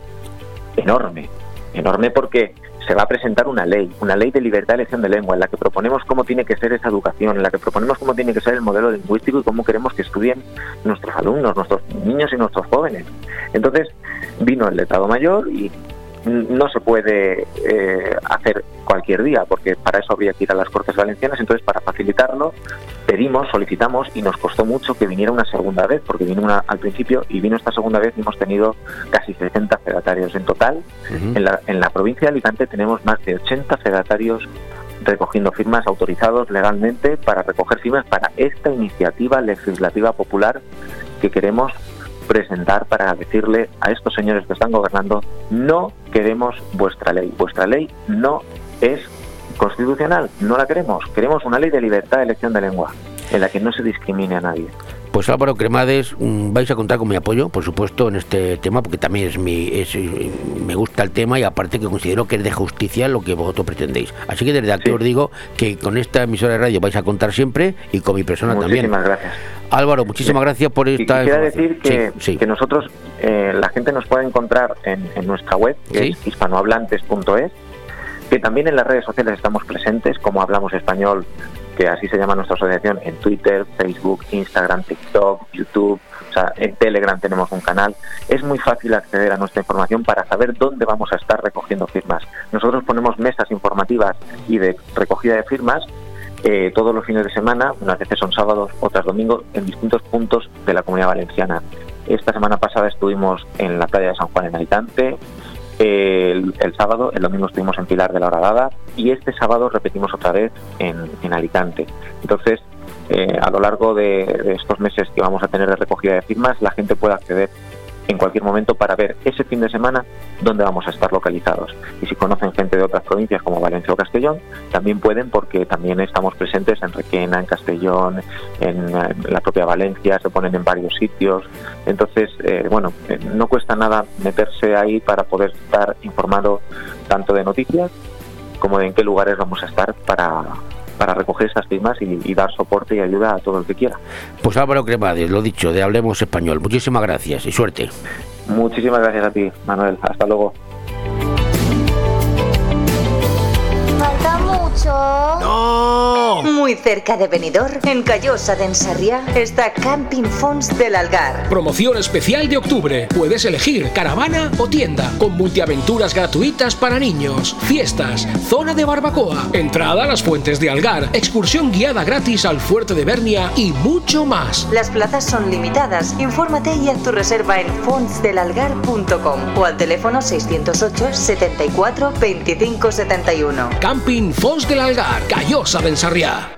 enorme, enorme porque se va a presentar una ley, una ley de libertad de elección de lengua, en la que proponemos cómo tiene que ser esa educación, en la que proponemos cómo tiene que ser el modelo lingüístico y cómo queremos que estudien nuestros alumnos, nuestros niños y nuestros jóvenes. Entonces vino el letrado mayor y no se puede eh, hacer cualquier día, porque para eso habría que ir a las Cortes Valencianas. Entonces, para facilitarlo, pedimos, solicitamos y nos costó mucho que viniera una segunda vez, porque vino una al principio y vino esta segunda vez y hemos tenido casi 60 fedatarios en total. en, la, en la provincia de Alicante tenemos más de 80 fedatarios recogiendo firmas autorizados legalmente para recoger firmas para esta iniciativa legislativa popular que queremos presentar para decirle a estos señores que están gobernando no queremos vuestra ley, vuestra ley no es constitucional, no la queremos, queremos una ley de libertad de elección de lengua en la que no se discrimine a nadie. Pues Álvaro Cremades, mm, vais a contar con mi apoyo, por supuesto, en este tema, porque también es mi, es, eh, me gusta el tema y aparte que considero que es de justicia lo que vosotros pretendéis. Así que desde aquí os digo que con esta emisora de radio vais a contar siempre y con mi persona también. Muchísimas gracias. Álvaro, muchísimas gracias por esta quisiera decir que, Sí, sí. que nosotros, eh, la gente nos puede encontrar en, en nuestra web, que es hispanohablantes.es, que también en las redes sociales estamos presentes, como Hablamos Español, que así se llama nuestra asociación, en Twitter, Facebook, Instagram, TikTok, YouTube, o sea, en Telegram tenemos un canal. Es muy fácil acceder a nuestra información para saber dónde vamos a estar recogiendo firmas. Nosotros ponemos mesas informativas y de recogida de firmas eh, todos los fines de semana, unas veces son sábados, otras domingos, en distintos puntos de la comunidad valenciana. Esta semana pasada estuvimos en la playa de San Juan en Alicante, el, el sábado, el domingo estuvimos en Pilar de la Horadada y este sábado repetimos otra vez en, en Alicante. Entonces, eh, a lo largo de, de estos meses que vamos a tener de recogida de firmas, la gente puede acceder en cualquier momento para ver ese fin de semana dónde vamos a estar localizados. Y si conocen gente de otras provincias como Valencia o Castellón, también pueden porque también estamos presentes en Requena, en Castellón, en, eh, la propia Valencia, se ponen en varios sitios. Entonces, eh, bueno, eh, no cuesta nada meterse ahí para poder estar informado tanto de noticias como de en qué lugares vamos a estar para, para recoger esas firmas y, y dar soporte y ayuda a todo el que quiera. Pues Álvaro Cremades, lo dicho, de Hablemos Español. Muchísimas gracias y suerte. Muchísimas gracias a ti, Manuel. Hasta luego. ¡No! Muy cerca de Benidorm, en Callosa de Ensarriá, está Camping Fons del Algar. Promoción especial de octubre. Puedes elegir caravana o tienda, con multiaventuras gratuitas para niños, fiestas, zona de barbacoa, entrada a las fuentes de Algar, excursión guiada gratis al fuerte de Bernia y mucho más. Las plazas son limitadas. Infórmate y haz tu reserva en fontsdelalgar.com o al teléfono 608 74 25 71. Camping Fons del Algar, Callosa de Ensarriá.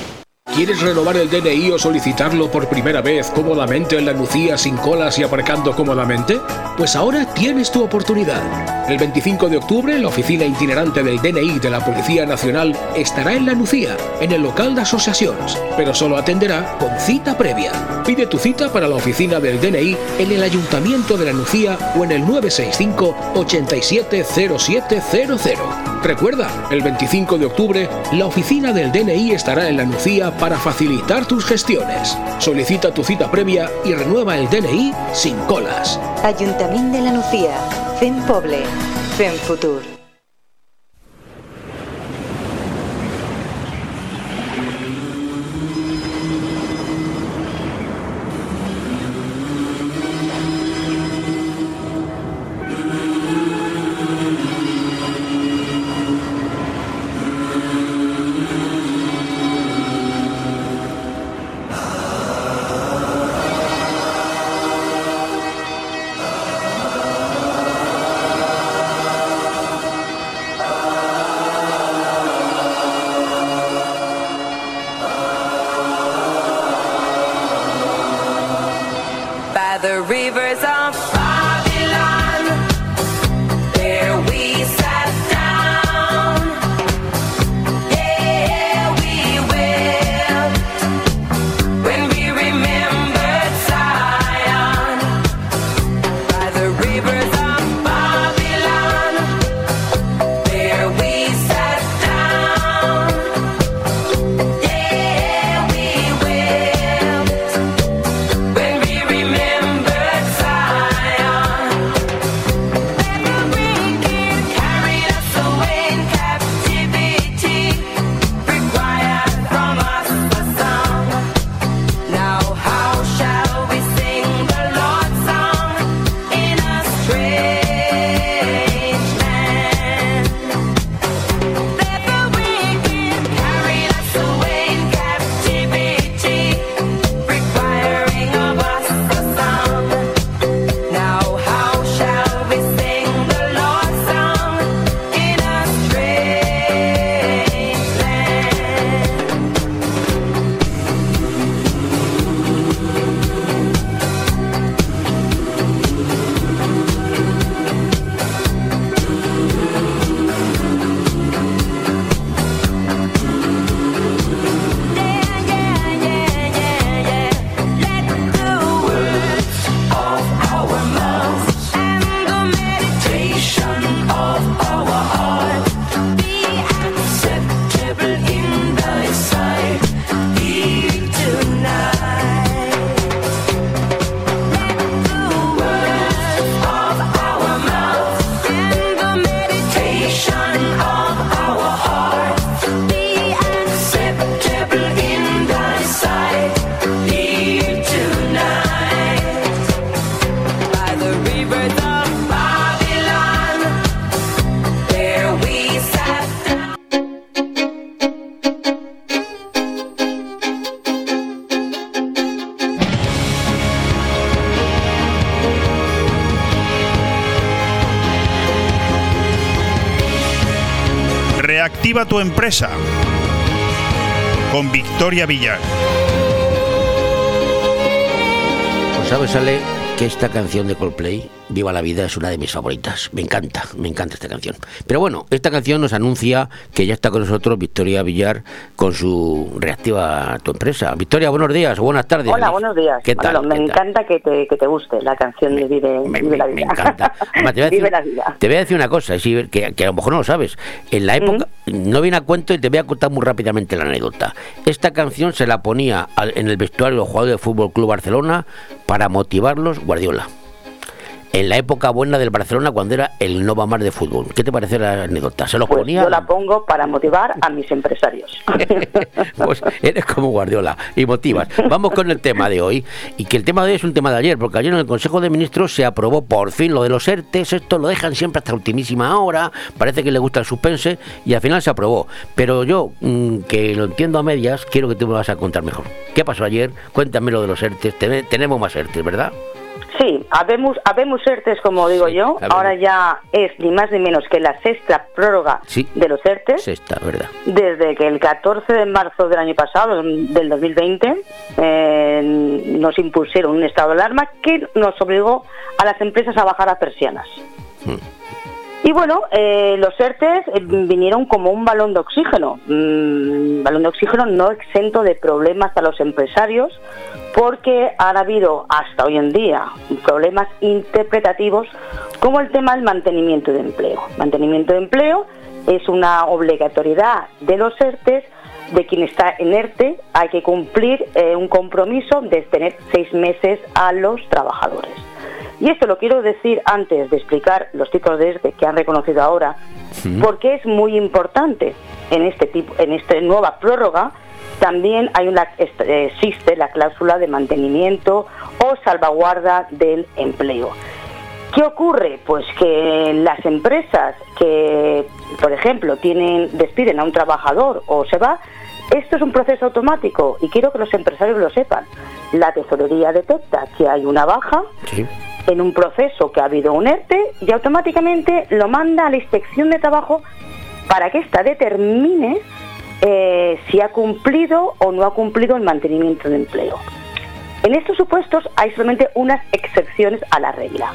¿Quieres renovar el DNI o solicitarlo por primera vez cómodamente en la Nucía sin colas y aparcando cómodamente? Pues ahora tienes tu oportunidad. El 25 de octubre, la oficina itinerante del DNI de la Policía Nacional estará en la Nucía, en el local de asociaciones, pero solo atenderá con cita previa. Pide tu cita para la oficina del DNI en el Ayuntamiento de la Nucía o en el 965 870700. Recuerda, el 25 de octubre, la oficina del DNI estará en la Nucía para facilitar tus gestiones. Solicita tu cita previa y renueva el DNI sin colas. Ayuntamiento de la Nucía. Fem Poble. Fem Futur. Que esta canción de Coldplay Viva la vida es una de mis favoritas. Me encanta, me encanta esta canción. Pero bueno, esta canción nos anuncia que ya está con nosotros Victoria Villar con su reactiva tu empresa. Victoria, buenos días, o buenas tardes. Hola, buenos días. ¿Qué tal? Me ¿Qué tal? encanta que te, que te guste la canción de Vive, Vive la Vida. Me encanta. Además, te, voy a Vive decir, la vida. te voy a decir una cosa, que, que a lo mejor no lo sabes. En la época, no viene a cuento y te voy a contar muy rápidamente la anécdota. Esta canción se la ponía en el vestuario del jugador del Fútbol Club Barcelona para motivarlos Guardiola. En la época buena del Barcelona, cuando era el no va más de fútbol. ¿Qué te parece la anécdota? ¿Se los Pues ponía? yo la pongo para motivar a mis empresarios. Pues eres como Guardiola y motivas. Vamos con el tema de hoy. Y que el tema de hoy es un tema de ayer, porque ayer en el Consejo de Ministros se aprobó por fin lo de los ERTES. Esto lo dejan siempre hasta ultimísima hora. Parece que le gusta el suspense y al final se aprobó. Pero yo, mm, que lo entiendo a medias, quiero que tú me vas a contar mejor. ¿Qué pasó ayer? Cuéntame lo de los ERTES. Tene- tenemos más ERTES, ¿verdad? Sí, habemos, habemos ERTES, como digo yo. Ahora ya es ni más ni menos que la sexta prórroga Sí. de los ERTES. Sexta, ¿verdad? Desde que el 14 de marzo del año pasado, del 2020, eh, nos impusieron un estado de alarma que nos obligó a las empresas a bajar a persianas. Y bueno, eh, los ERTES eh, vinieron como un balón de oxígeno, mm, balón de oxígeno no exento de problemas a los empresarios, porque han habido hasta hoy en día problemas interpretativos como el tema del mantenimiento de empleo. Mantenimiento de empleo es una obligatoriedad de los ERTES, de quien está en ERTE, hay que cumplir eh, un compromiso de tener seis meses a los trabajadores. Y esto lo quiero decir antes de explicar los tipos de ERTE que han reconocido ahora, porque es muy importante en este tipo, en esta nueva prórroga. También hay una, est- eh, existe la cláusula de mantenimiento o salvaguarda del empleo. ¿Qué ocurre? Pues que las empresas que, por ejemplo, tienen despiden a un trabajador o se va, esto es un proceso automático y quiero que los empresarios lo sepan. La tesorería detecta que hay una baja en un proceso que ha habido un ERTE y automáticamente lo manda a la inspección de trabajo para que ésta determine eh, si ha cumplido o no ha cumplido el mantenimiento de empleo. En estos supuestos hay solamente unas excepciones a la regla.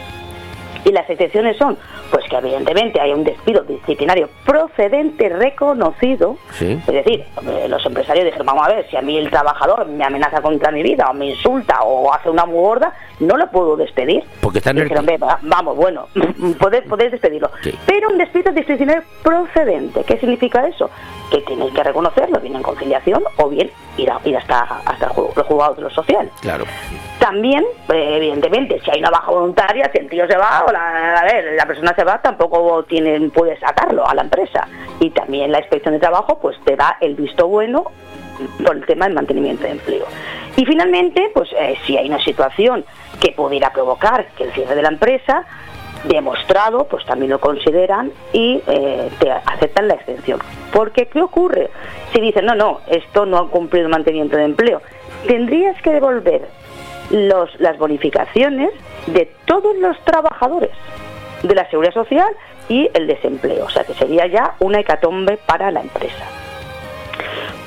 Y las excepciones son, pues que evidentemente hay un despido disciplinario procedente reconocido, Sí. es decir, eh, los empresarios dijeron, vamos a ver, si a mí el trabajador me amenaza contra mi vida o me insulta o hace una muy gorda, no lo puedo despedir. Porque está en el... dijeron, "Ve, va- vamos, bueno, podéis, podéis despedirlo. Pero un despido disciplinario procedente, ¿qué significa eso? Que tienes que reconocerlo, bien en conciliación o bien ir, a- ir hasta, hasta el ju- los juzgados de lo social. Claro. También, eh, evidentemente, si hay una baja voluntaria, si el tío se va o la, la persona se va, tampoco tiene, puede sacarlo a la empresa. Y también la inspección de trabajo pues te da el visto bueno por el tema del mantenimiento de empleo. Y finalmente, pues eh, si hay una situación que pudiera provocar que el cierre de la empresa, demostrado, pues también lo consideran y eh, te aceptan la extensión. Porque, ¿qué ocurre? Si dicen, no, no, esto no ha cumplido mantenimiento de empleo, tendrías que devolver los, las bonificaciones de todos los trabajadores de la seguridad social y el desempleo. O sea que sería ya una hecatombe para la empresa.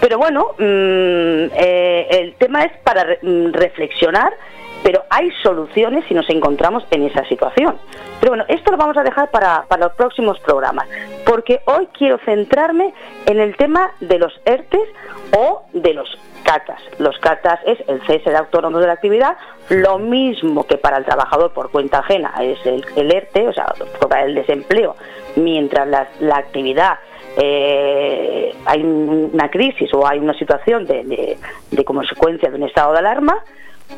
Pero bueno, mm, eh, el tema es para mm, reflexionar, pero hay soluciones si nos encontramos en esa situación. Pero bueno, esto lo vamos a dejar para, para los próximos programas, porque hoy quiero centrarme en el tema de los ERTES o de los CATAS. Los CATAS es el cese de autónomos de la actividad, lo mismo que para el trabajador por cuenta ajena es el, el ERTE, o sea, para el desempleo, mientras la, la actividad eh, hay un- una crisis o hay una situación de, de, consecuencia de un estado de alarma,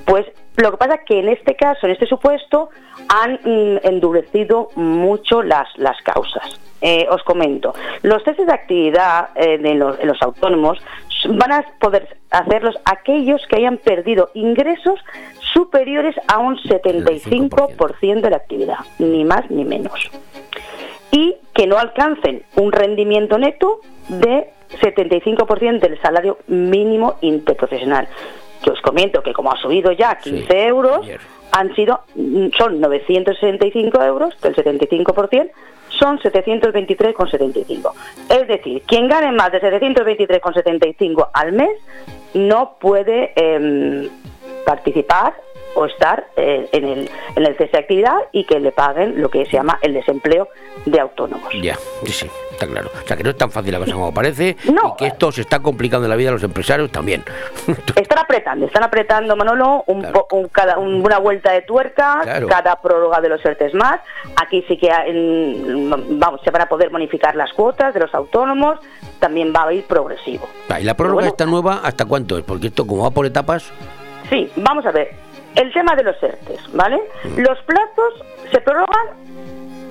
pues lo que pasa es que en este caso, en este supuesto, han mm, endurecido mucho las, las causas. Eh, os comento, los testes de actividad eh, de los, de los autónomos van a poder hacerlos aquellos que hayan perdido ingresos superiores a un 75% de la actividad, ni más ni menos y que no alcancen un rendimiento neto de 75% del salario mínimo interprofesional. Que os comento que como ha subido ya 15 euros, han sido mm, son 965 euros, del 75%, son 723,75. Es decir, quien gane más de 723,75 al mes no puede em, participar o estar eh, en, el, en el cese de actividad y que le paguen lo que se llama el desempleo de autónomos. Ya, sí, sí, está claro. O sea, que no es tan fácil la cosa como parece y que esto se está complicando la vida de los empresarios también. Están apretando, están apretando, Manolo, un, po- un- cada, un- una vuelta de tuerca, Claro. cada prórroga de los ERTES más. Aquí sí que hay, mm, vamos, se van a poder bonificar las cuotas de los autónomos, también va a ir progresivo. ¿Y la prórroga esta nueva hasta cuánto es? Porque esto como va por etapas... Sí, vamos a ver. El tema de los ERTES, ¿vale? Los plazos se prorrogan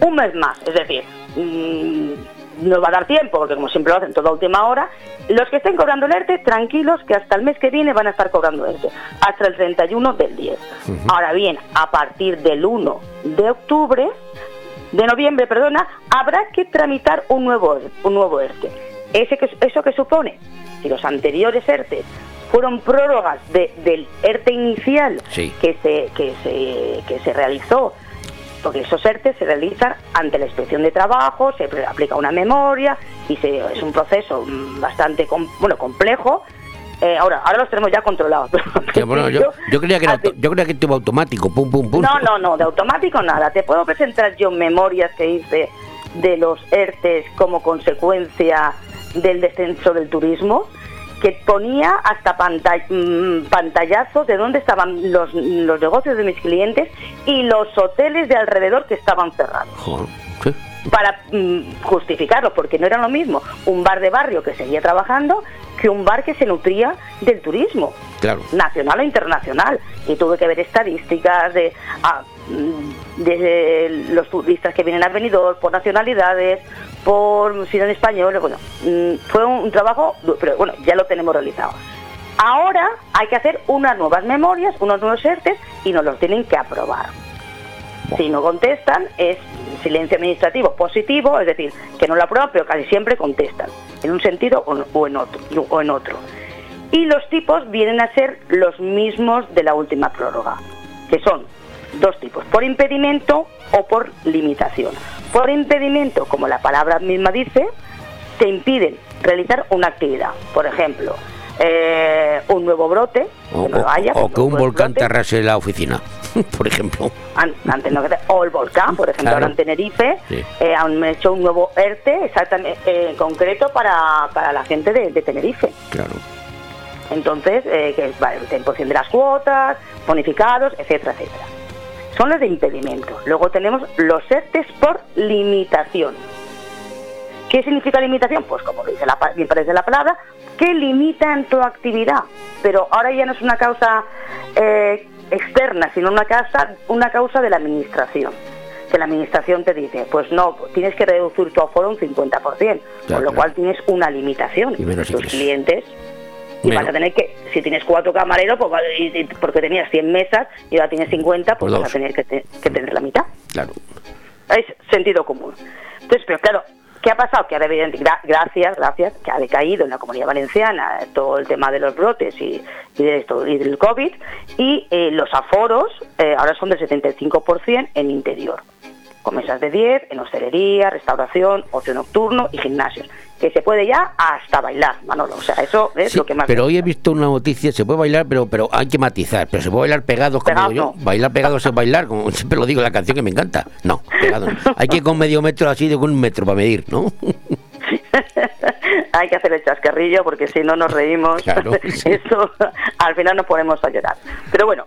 un mes más, es decir, mm, nos va a dar tiempo, porque como siempre lo hacen toda última hora, los que estén cobrando el ERTE, tranquilos que hasta el mes que viene van a estar cobrando ERTE, hasta el 31 del 10. Ahora bien, a partir del 1 de octubre, de noviembre, perdona, habrá que tramitar un nuevo, un nuevo ERTE. ¿Ese que, ¿Eso que supone? Si los anteriores ERTE fueron prórrogas de- del ERTE inicial Sí. que, se, que, se, que se realizó, porque esos ERTE se realizan ante la inspección de trabajo, se aplica una memoria y se, es un proceso mm, bastante com- bueno complejo. Eh, ahora, ahora los tenemos ya controlados. Bueno, yo, yo creía que era yo creía que iba automático, pum, pum, pum. No, no, no, de automático nada. Te puedo presentar yo memorias que hice de los ERTES como consecuencia del descenso del turismo, que ponía hasta pantall- mm, pantallazos de dónde estaban los, los negocios de mis clientes y los hoteles de alrededor que estaban cerrados Joder, para mm, justificarlo, porque no era lo mismo un bar de barrio que seguía trabajando que un bar que se nutría del turismo Claro. nacional o internacional. Y tuve que ver estadísticas de, ah, mm, de los turistas que vienen a Benidorm por nacionalidades, por si eran españoles. Bueno, mm, fue un, trabajo, pero bueno, ya lo tenemos realizado. Ahora hay que hacer unas nuevas memorias, unos nuevos ERTES y nos los tienen que aprobar. Si no contestan, es silencio administrativo positivo, es decir, que no lo aprueban, pero casi siempre contestan, en un sentido o en otro. Y los tipos vienen a ser los mismos de la última prórroga, que son dos tipos, por impedimento o por limitación. Por impedimento, como la palabra misma dice, te impiden realizar una actividad. Por ejemplo, eh, un nuevo brote, O, que no haya, o que un volcán brote, te arrase la oficina, por ejemplo. an- antes no o el volcán, por ejemplo, Claro. ahora en Tenerife, Sí. eh, han hecho un nuevo ERTE exactamente eh, en concreto para, para la gente de, de Tenerife. Claro. Entonces, que es vale, el temporción de las cuotas, bonificados, etcétera, etcétera. Son los de impedimento. Luego tenemos los ERTES por limitación. ¿Qué significa limitación? Pues como dice la, bien parece la palabra, que limitan tu actividad. Pero ahora ya no es una causa eh, externa, sino una causa, una causa de la administración. Que la administración te dice, pues no, tienes que reducir tu aforo un 50%, con lo claro. cual tienes una limitación. Y menos Tus clientes y vas a tener que, si tienes cuatro camareros, pues, y- porque tenías 100 mesas y ahora tienes 50, pues vas a tener que, te- que tener la mitad. Claro. Es sentido común. Entonces, pero claro, ¿qué ha pasado? Que ahora, evidente- gra- gracias, gracias, que ha decaído en la comunidad valenciana todo el tema de los brotes y, y de esto, y del COVID, y eh, los aforos eh, ahora son del 75% en interior con mesas de 10, en hostelería, restauración, ocio nocturno y gimnasios. Que se puede ya hasta bailar, Manolo. O sea, eso es Sí, lo que más... pero hoy he visto una noticia, se puede bailar, pero pero hay que matizar, pero se puede bailar pegados como Pegados digo yo. Bailar pegados es bailar, como siempre lo digo la canción que me encanta. No, pegados. no. Hay que ir con medio metro así de un metro para medir, ¿no? Hay que hacer el chascarrillo porque si no nos reímos, Claro, sí. eso al final nos ponemos a llorar. Pero bueno,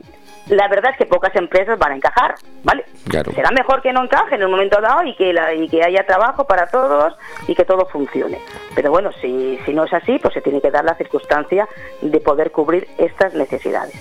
la verdad es que pocas empresas van a encajar, ¿vale? Claro. Será mejor que no encaje en un momento dado y que, la- y que haya trabajo para todos y que todo funcione. Pero bueno, si, si no es así, pues se tiene que dar la circunstancia de poder cubrir estas necesidades.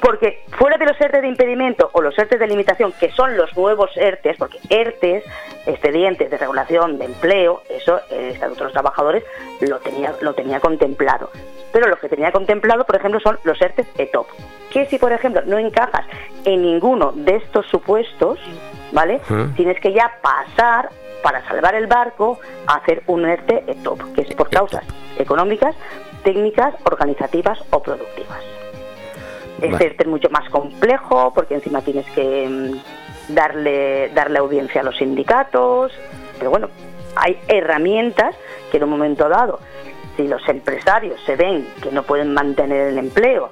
Porque fuera de los ERTE de impedimento o los ERTE de limitación, que son los nuevos ERTES, porque ERTES, expedientes de regulación de empleo, eso el Estatuto de los Trabajadores lo tenía, lo tenía contemplado. Pero lo que tenía contemplado, por ejemplo, son los ERTES ETOP. Que si, por ejemplo, no encajas en ninguno de estos supuestos, ¿vale? Ah. Tienes que ya pasar para salvar el barco a hacer un ERTE ETOP, que es por causas económicas, técnicas, organizativas o productivas. Este Vale. Es mucho más complejo porque encima tienes que mm, darle, darle audiencia a los sindicatos, pero bueno, hay herramientas que en un momento dado, si los empresarios se ven que no pueden mantener el empleo,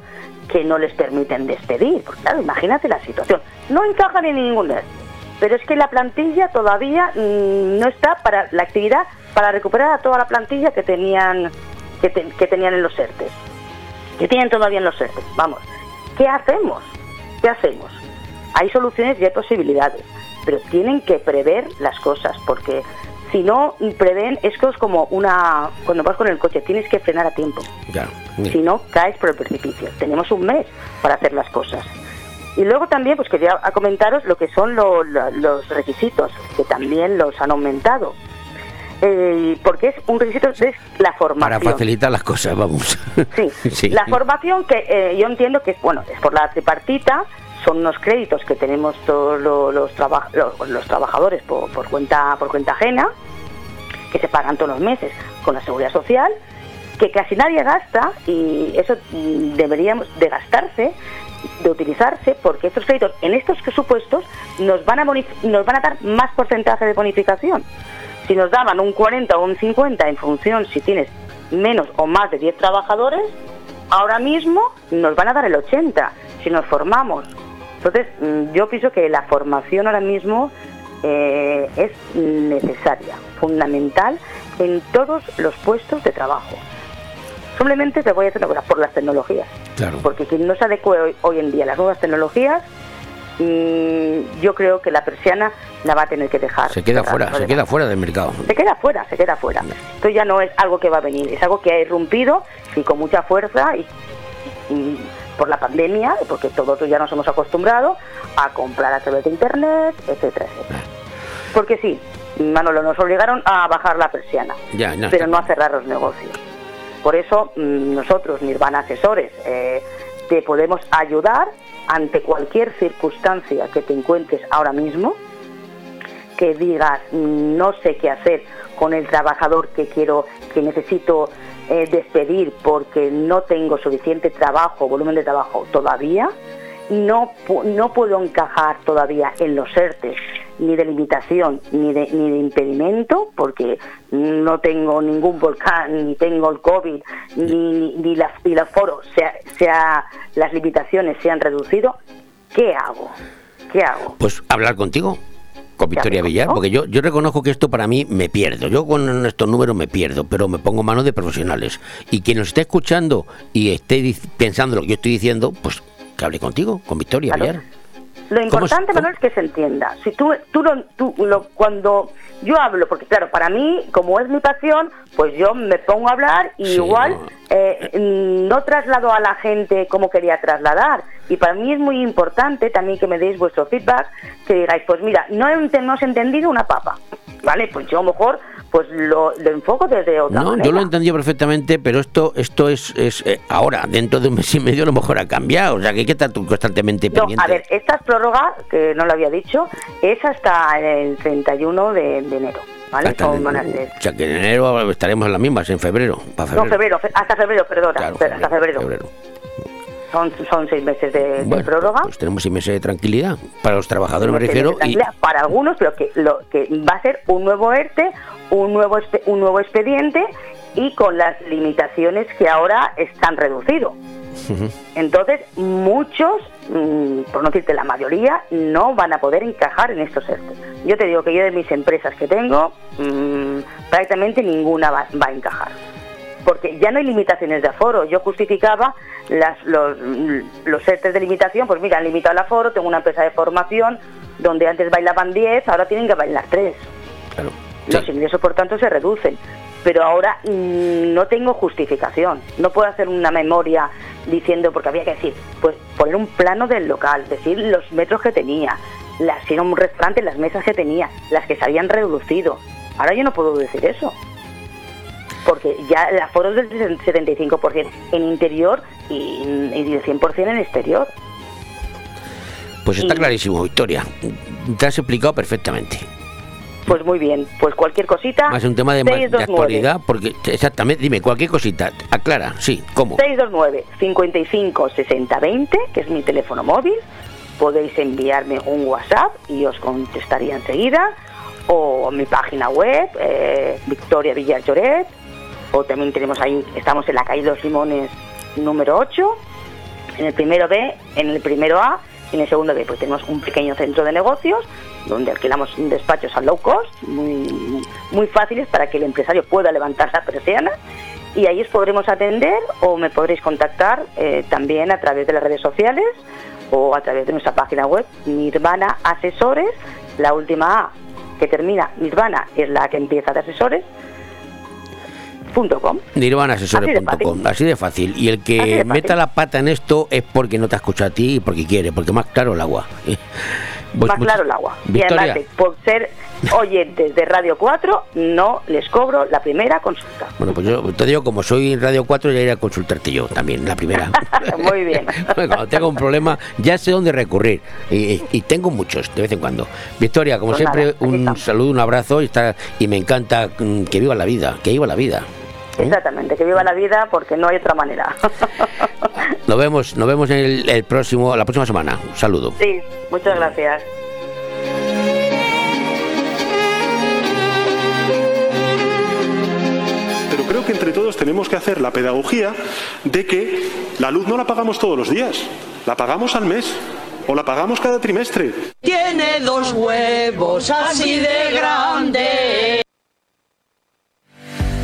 que no les permiten despedir. Porque claro, imagínate la situación. No encajan en ningún ERTE, pero es que la plantilla todavía mm, no está para la actividad para recuperar a toda la plantilla que tenían que, te- que tenían en los ERTE. Que tienen todavía en los ERTE. Vamos, ¿qué hacemos? ¿Qué hacemos? Hay soluciones y hay posibilidades, pero tienen que prever las cosas porque si no prevén, esto es como una cuando vas con el coche, tienes que frenar a tiempo. Ya. Si no, caes por el precipicio. Tenemos un mes para hacer las cosas. Y luego también, pues quería comentaros lo que son lo- lo- los requisitos, que también los han aumentado. Eh, porque es un requisito, es la Para formación. facilitar las cosas, vamos. Sí, Sí. la formación que eh, yo entiendo que es, bueno, es por la tripartita, son unos créditos que tenemos todos lo- los, traba- lo- los trabajadores por, por cuenta por cuenta ajena, que se pagan todos los meses con la seguridad social, que casi nadie gasta y eso mm, deberíamos de gastarse, de utilizarse, porque estos créditos en estos supuestos nos van a nos van a dar más porcentaje de bonificación. Si nos daban un 40 o un 50 en función si tienes menos o más de 10 trabajadores, ahora mismo nos van a dar el 80 si nos formamos. Entonces, mm, yo pienso que la formación ahora mismo eh, es necesaria, fundamental en todos los puestos de trabajo. Simplemente te voy a decir una cosa, por las tecnologías. Claro. Porque quien no se adecue hoy, hoy en día a las nuevas tecnologías, mm, yo creo que la persiana la va a tener que dejar. Se queda fuera, se queda fuera del mercado. Se queda fuera, se queda fuera. Esto ya no es algo que va a venir, es algo que ha irrumpido y con mucha fuerza y, y por la pandemia, porque todos ya nos hemos acostumbrado a comprar a través de internet, etcétera, etcétera. Porque sí, Manolo, nos obligaron a bajar la persiana, Ya, no, pero no a cerrar los negocios. Por eso mm, nosotros, Nirvana Asesores, eh, te podemos ayudar ante cualquier circunstancia que te encuentres ahora mismo, que digas "Mm, no sé qué hacer con el trabajador que quiero, que necesito eh, despedir porque no tengo suficiente trabajo, volumen de trabajo todavía, no, no puedo encajar todavía en los ERTES ni de limitación ni de, ni de impedimento porque no tengo ningún volcán ni tengo el COVID ni, ni, ni la, ni la foro sea, sea las limitaciones se han reducido ¿qué hago? ¿qué hago? Pues hablar contigo, con Victoria Villar, porque yo, yo reconozco que esto para mí me pierdo. Yo con estos números me pierdo, pero me pongo manos de profesionales. Y quien nos esté escuchando y esté pensando lo que yo estoy diciendo, pues que hable contigo, con Victoria. Villar. Lo ¿Cómo importante, es- Manuel, es que se entienda. Si tú, tú, lo, tú lo- cuando yo hablo, porque claro, para mí, como es mi pasión, pues yo me pongo a hablar y Sí, igual eh, mm, no traslado a la gente como quería trasladar. Y para mí es muy importante también que me deis vuestro feedback, que digáis, pues mira, no, he ente- no has entendido una papa, ¿vale? Pues yo a lo mejor pues lo, lo enfoco desde otra No, manera. yo lo he entendido perfectamente, pero esto esto es, es eh, ahora, dentro de un mes y medio a lo mejor ha cambiado. O sea, que hay que estar constantemente No, pendiente. a ver, esta prórroga, que no lo había dicho, es hasta el 31 de, de enero, ¿vale? Hasta Son- ser- o sea, que en enero estaremos en las mismas, en febrero. Para No, febrero. febrero, fe- hasta febrero, perdona, hasta febrero. Son, son seis meses de, prórroga. pues tenemos seis meses de tranquilidad. Para los trabajadores me refiero. Y, para algunos, pero que, lo, que va a ser un nuevo ERTE, un nuevo, un nuevo expediente y con las limitaciones que ahora están reducidos. Entonces, muchos, mm, por no decirte la mayoría, no van a poder encajar en estos ERTE. Yo te digo que yo de mis empresas que tengo, mm, prácticamente ninguna va, va a encajar. Porque ya no hay limitaciones de aforo. Yo justificaba las, los, los de limitación, pues mira, han limitado el aforo, tengo una empresa de formación donde antes bailaban 10, ahora tienen que bailar 3. Los ingresos, por tanto, se reducen. Pero ahora no tengo justificación. No puedo hacer una memoria diciendo, porque había que decir, pues poner un plano del local, decir los metros que tenía, las, si era un restaurante, las mesas que tenía, las que se habían reducido. Ahora yo no puedo decir eso. Porque ya el aforo es del 75% en interior y, y del 100% en exterior. pues está y- clarísimo, Victoria. Te has explicado perfectamente. Pues muy bien, pues cualquier cosita. Más un tema de, ma- de 629. actualidad, porque exactamente, dime, cualquier cosita, aclara, sí, ¿cómo? 629 55 60 20, que es mi teléfono móvil. Podéis enviarme un WhatsApp y os contestaría enseguida. O mi página web, eh, Victoria Villar Lloret. O también tenemos ahí, estamos en la calle Los Limones número 8. En el primero B, en el primero A y en el segundo B, pues tenemos un pequeño centro de negocios donde alquilamos despachos a low cost, muy, muy fáciles para que el empresario pueda levantar la persiana y ahí os podremos atender o me podréis contactar eh, también a través de las redes sociales o a través de nuestra página web Nirvana Asesores, la última A que termina Nirvana es la que empieza de asesores punto com. Nirvanaasesores.com, así de fácil. Y el Así que meta la pata en esto es porque no te escucha a ti y porque quiere, porque más claro el agua. Pues Más claro el agua. Y Victoria, además, de- por ser oyentes de Radio 4, no les cobro la primera consulta. bueno, pues yo te digo, como soy Radio 4, ya iré a consultarte yo también, la primera. Muy bien. Cuando tenga un problema, ya sé dónde recurrir. Y, y tengo muchos, de vez en cuando. Victoria, como Pues siempre, nada, un saludo, un abrazo y, está, y me encanta mm, que viva la vida, que viva la vida. Exactamente, que viva la vida porque no hay otra manera. Nos vemos, nos vemos en el, el próximo, la próxima semana. Un saludo. sí, muchas gracias. Pero creo que entre todos tenemos que hacer la pedagogía de que la luz no la pagamos todos los días, la pagamos al mes o la pagamos cada trimestre. Tiene dos huevos así de grandes.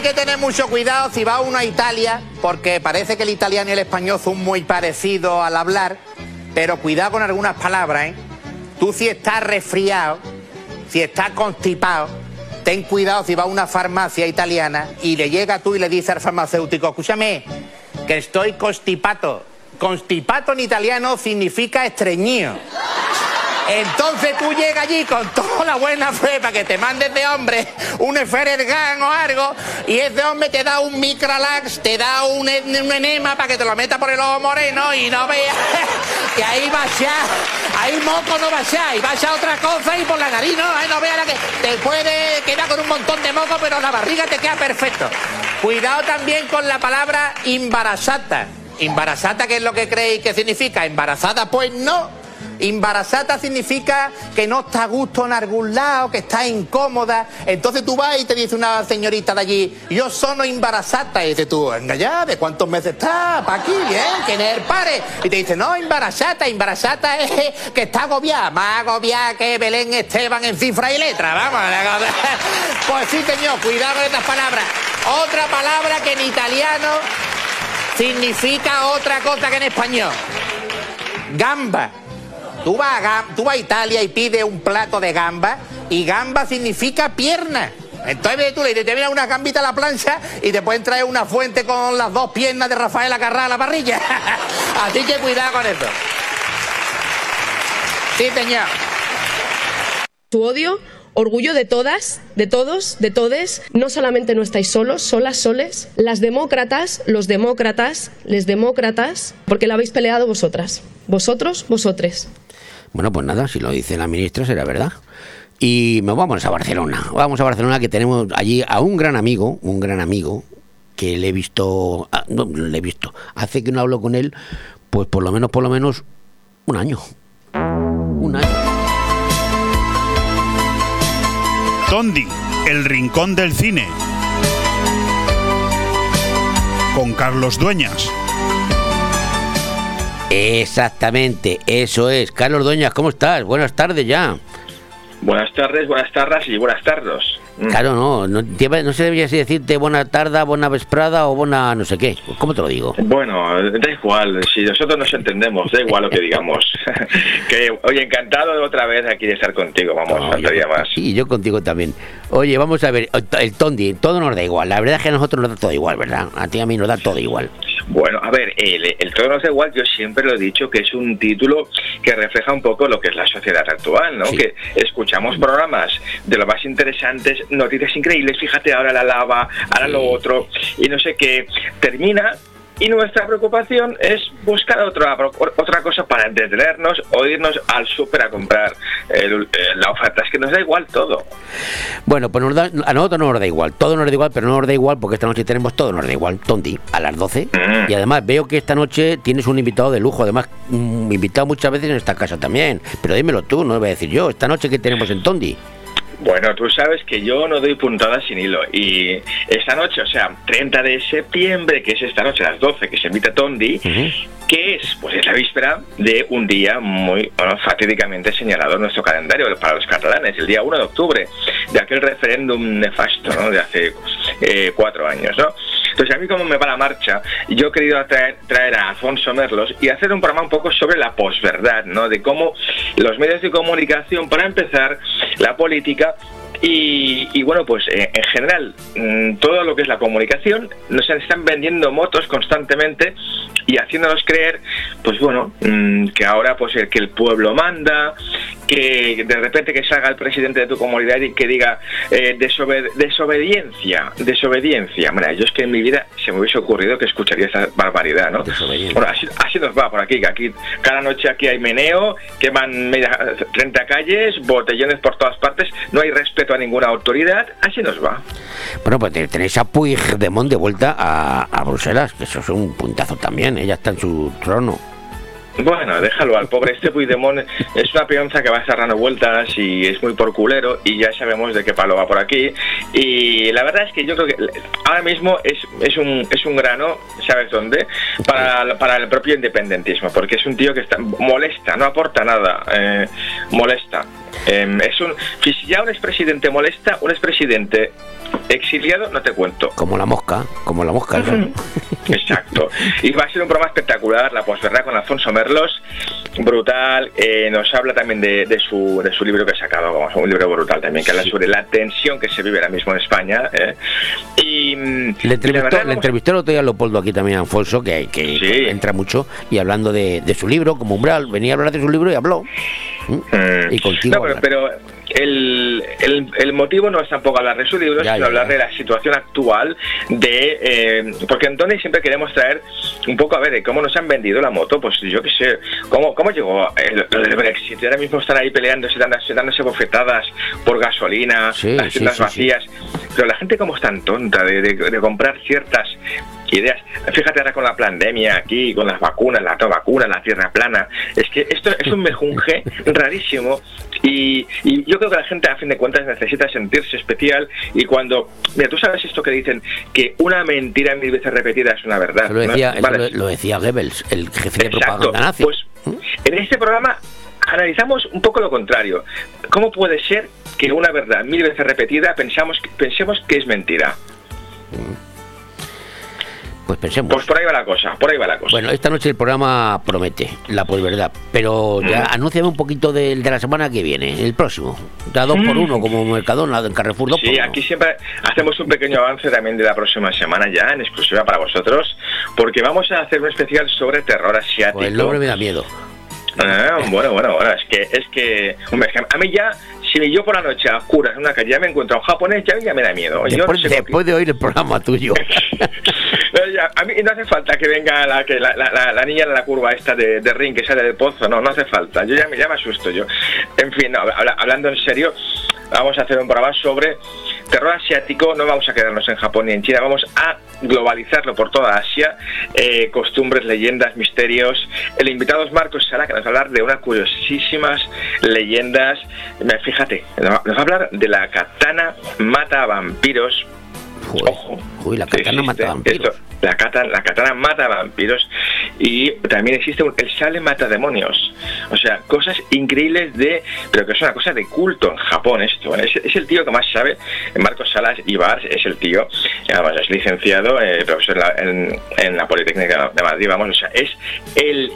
Hay que tener mucho cuidado si va uno a Italia, porque parece que el italiano y el español son muy parecidos al hablar, pero cuidado con algunas palabras, ¿eh? Tú si estás resfriado, si estás constipado, ten cuidado si va a una farmacia italiana y le llega tú y le dice al farmacéutico, escúchame, que estoy constipato. Constipato en italiano significa estreñido. Entonces tú llegas allí con toda la buena fe para que te mandes de hombre un Ferergan o algo y ese hombre te da un Micralax, te da un enema para que te lo meta por el ojo moreno y no veas que ahí va ya, ahí moco no va ya, y va ya otra cosa y por la nariz no, ahí no veas la que te puede quedar con un montón de moco pero la barriga te queda perfecto. Cuidado también con la palabra embarazada. ¿Embarazada qué es lo que creéis que significa? ¿Embarazada? Pues no. Embarazada significa que no está a gusto en algún lado, que está incómoda. Entonces tú vas y te dice una señorita de allí, yo sono embarazada. Y dices tú, venga ya, ¿de cuántos meses está? ¿Para aquí? Bien, que en el pare. Y te dice, no, embarazada, embarazada es que está agobiada. Más agobiada que Belén Esteban en cifra y letra. Vamos. Pues sí, señor, cuidado con estas palabras. Otra palabra que en italiano significa otra cosa que en español. Gamba. Tú vas, a, Italia y pides un plato de gamba y gamba significa pierna. Entonces tú le dices, te viene una gambita a la plancha y te pueden traer una fuente con las dos piernas de Rafael Acarrá a la parrilla. Así que cuidado con eso. Sí, señor. su odio, orgullo de todas, de todos, de todes. No solamente no estáis solos, solas, soles. Las demócratas, los demócratas, les demócratas, porque la habéis peleado vosotras. Vosotros, vosotres. Bueno, pues nada, si lo dice la ministra será verdad. Y nos vamos a Barcelona. Vamos a Barcelona que tenemos allí a un gran amigo, un gran amigo, que le he visto, ah, no, le he visto, hace que no hablo con él, pues por lo menos, por lo menos, un año. Un año. Tondi, el rincón del cine. Con Carlos Dueñas. Exactamente, eso es. Carlos Doñas, ¿cómo estás? Buenas tardes ya. Buenas tardes, buenas tardes y buenas tardes. Mm. Claro, no, no, no se debería así decirte buena tarde, buena vesprada o buena no sé qué. ¿Cómo te lo digo? Bueno, da igual, si nosotros nos entendemos, da igual lo que digamos. que, oye, encantado de otra vez aquí de estar contigo, vamos, faltaría más. Sí, yo contigo también. Oye, vamos a ver, el Tondi, todo nos da igual. La verdad es que a nosotros nos da todo igual, ¿verdad? A ti y a mí nos da todo igual. Bueno, a ver, el, el todo nos da igual, yo siempre lo he dicho que es un título que refleja un poco lo que es la sociedad actual, ¿no? Que escuchamos programas de lo más interesantes, noticias increíbles, fíjate ahora la lava, ahora lo otro, y no sé qué, termina. Y nuestra preocupación es buscar otra otra cosa para entretenernos o irnos al súper a comprar el- eh, la oferta. Es que nos da igual todo. Bueno, pues nos da- a nosotros no nos da igual. Todo nos da igual, pero no nos da igual porque esta noche tenemos todo nos da igual. Tondi, a las 12. Y además veo que esta noche tienes un invitado de lujo. Además, un invitado muchas veces en esta casa también. Pero dímelo tú, no lo voy a decir yo. Esta noche que tenemos en Tondi. Bueno, tú sabes que yo no doy puntadas sin hilo y esta noche, o sea, 30 de septiembre, que es esta noche a las 12, que se invita Tondi, que es, pues es la víspera de un día muy bueno, fatídicamente señalado en nuestro calendario para los catalanes, el día 1 de octubre, de aquel referéndum nefasto, ¿no? De hace eh, cuatro años, ¿no? Entonces, a mí como me va la marcha, yo he querido traer, traer a Alfonso Merlos y hacer un programa un poco sobre la posverdad, ¿no? De cómo los medios de comunicación, para empezar, la política y, y bueno, pues eh, en general, mm, todo lo que es la comunicación, nos están vendiendo motos constantemente y haciéndonos creer, pues bueno, mm, que ahora pues el que el pueblo manda, que de repente que salga el presidente de tu comunidad y que diga eh, desobe- desobediencia, desobediencia. Mira, yo es que en mi vida se me hubiese ocurrido que escucharía esa barbaridad, ¿no? Bueno, así, así nos va por aquí, que aquí cada noche aquí hay meneo, queman media, 30 calles, botellones por todas partes, no hay respeto a ninguna autoridad, así nos va. Bueno, pues te- tenéis a Puigdemont de vuelta a, a Bruselas, que eso es un puntazo también. Ella está en su trono. Bueno, déjalo al pobre este Puigdemont es una peonza que va dando vueltas y es muy por culero y ya sabemos de qué palo va por aquí y la verdad es que yo creo que ahora mismo es, es un es un grano, ¿sabes dónde? Para, para el propio independentismo, porque es un tío que está molesta, no aporta nada, eh, molesta. Em, es un si ya un expresidente molesta, un expresidente exiliado no te cuento. Como la mosca, como la mosca. ¿no? Exacto. Y va a ser un programa espectacular, la posverdad con Alfonso Merlos, brutal. eh, nos habla también de, de su, de su libro que ha sacado, vamos, un libro brutal también, que habla sobre la tensión que se vive ahora mismo en España. eh. Y, mm, Le entrevistó, le el otro día Leopoldo aquí también a Alfonso, que, que- que entra mucho, y hablando de, de su libro, como umbral, venía a hablar de su libro y habló. ¿Mm? Y contigo. No, pero, el, el, el motivo no es tampoco hablar de su libro, Ya, sino ya, hablar ya. de la situación actual de... eh, porque en Tony siempre queremos traer un poco a ver de cómo nos han vendido la moto, pues yo qué sé, cómo, cómo llegó el, del Brexit, y ahora mismo están ahí peleándose, dándose, dándose bofetadas por gasolina, Sí, las sí, tiendas sí, vacías, pero la gente como es tan tonta de, de- de comprar ciertas ideas. Fíjate ahora con la pandemia aquí, con las vacunas, la vacuna, la tierra plana. Es que esto es un mejunje rarísimo y, y yo creo que la gente a fin de cuentas necesita sentirse especial y cuando, mira, tú sabes esto que dicen que una mentira mil veces repetida es una verdad. Eso lo ¿no? decía, eso Vale. lo, lo decía Goebbels, el jefe de propaganda nazi. Pues en este programa analizamos un poco lo contrario. ¿Cómo puede ser que una verdad mil veces repetida pensamos, pensemos que es mentira? Pues pensemos. Pues por ahí va la cosa, por ahí va la cosa. Bueno, esta noche el programa promete, la posverdad. Pero ya Mm. anúnciame un poquito del de la semana que viene, el próximo. Da dos por Mm. uno, como Mercadona, en Carrefour, dos por Sí, uno. aquí siempre hacemos un pequeño avance también de la próxima semana ya, en exclusiva para vosotros, porque vamos a hacer un especial sobre terror asiático. Pues el nombre me da miedo. Ah, bueno, bueno, bueno, es que, es que, hombre, a mí ya, si yo por la noche a oscuras en una calle ya me encuentro a un japonés, ya, ya me da miedo. Yo no Después, sé por después de oír el programa tuyo. Ya, a mí no hace falta que venga la, que la, la- niña en la curva esta de, de ring que sale del pozo, no, no hace falta. Yo ya me, ya me asusto yo. En fin, hablando en serio, vamos a hacer un programa sobre terror asiático. No vamos a quedarnos en Japón ni en China, vamos a globalizarlo por toda Asia. eh, costumbres, leyendas, misterios. El invitado es Marcos Sala, que nos va a hablar de unas curiosísimas leyendas. Fíjate, nos va a hablar de la katana mata vampiros. Ojo. Uy, la katana mata vampiros. Esto, la, katana, la katana mata vampiros y también existe un- el sable mata demonios. O sea, cosas increíbles de... Pero que es una cosa de culto en Japón esto. ¿eh? Es, es el tío que más sabe. Marcos Salas Ibar es el tío. y Además es licenciado, eh, profesor en la, en- en la Politécnica de Madrid. Vamos, o sea, es el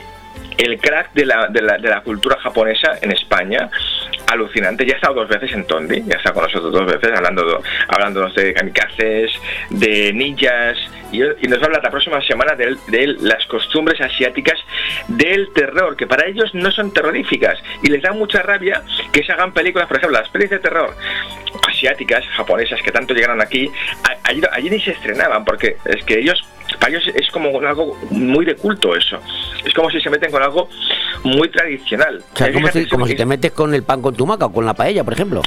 el crack de la, de, la, de la cultura japonesa en España, alucinante. Ya ha estado dos veces en Tondi, ya estado con nosotros dos veces hablando, hablándonos de kamikazes, de ninjas, y, nos va a hablar la próxima semana de, de las costumbres asiáticas del terror, que para ellos no son terroríficas, y les da mucha rabia que se hagan películas, por ejemplo, las pelis de terror asiáticas, japonesas, que tanto llegaron aquí, allí ni se estrenaban, porque es que ellos para ellos es como algo muy de culto eso. Es como si se meten con algo muy tradicional. O sea, Eh, como si, como si te metes con el pan con tumaca o con la paella, por ejemplo.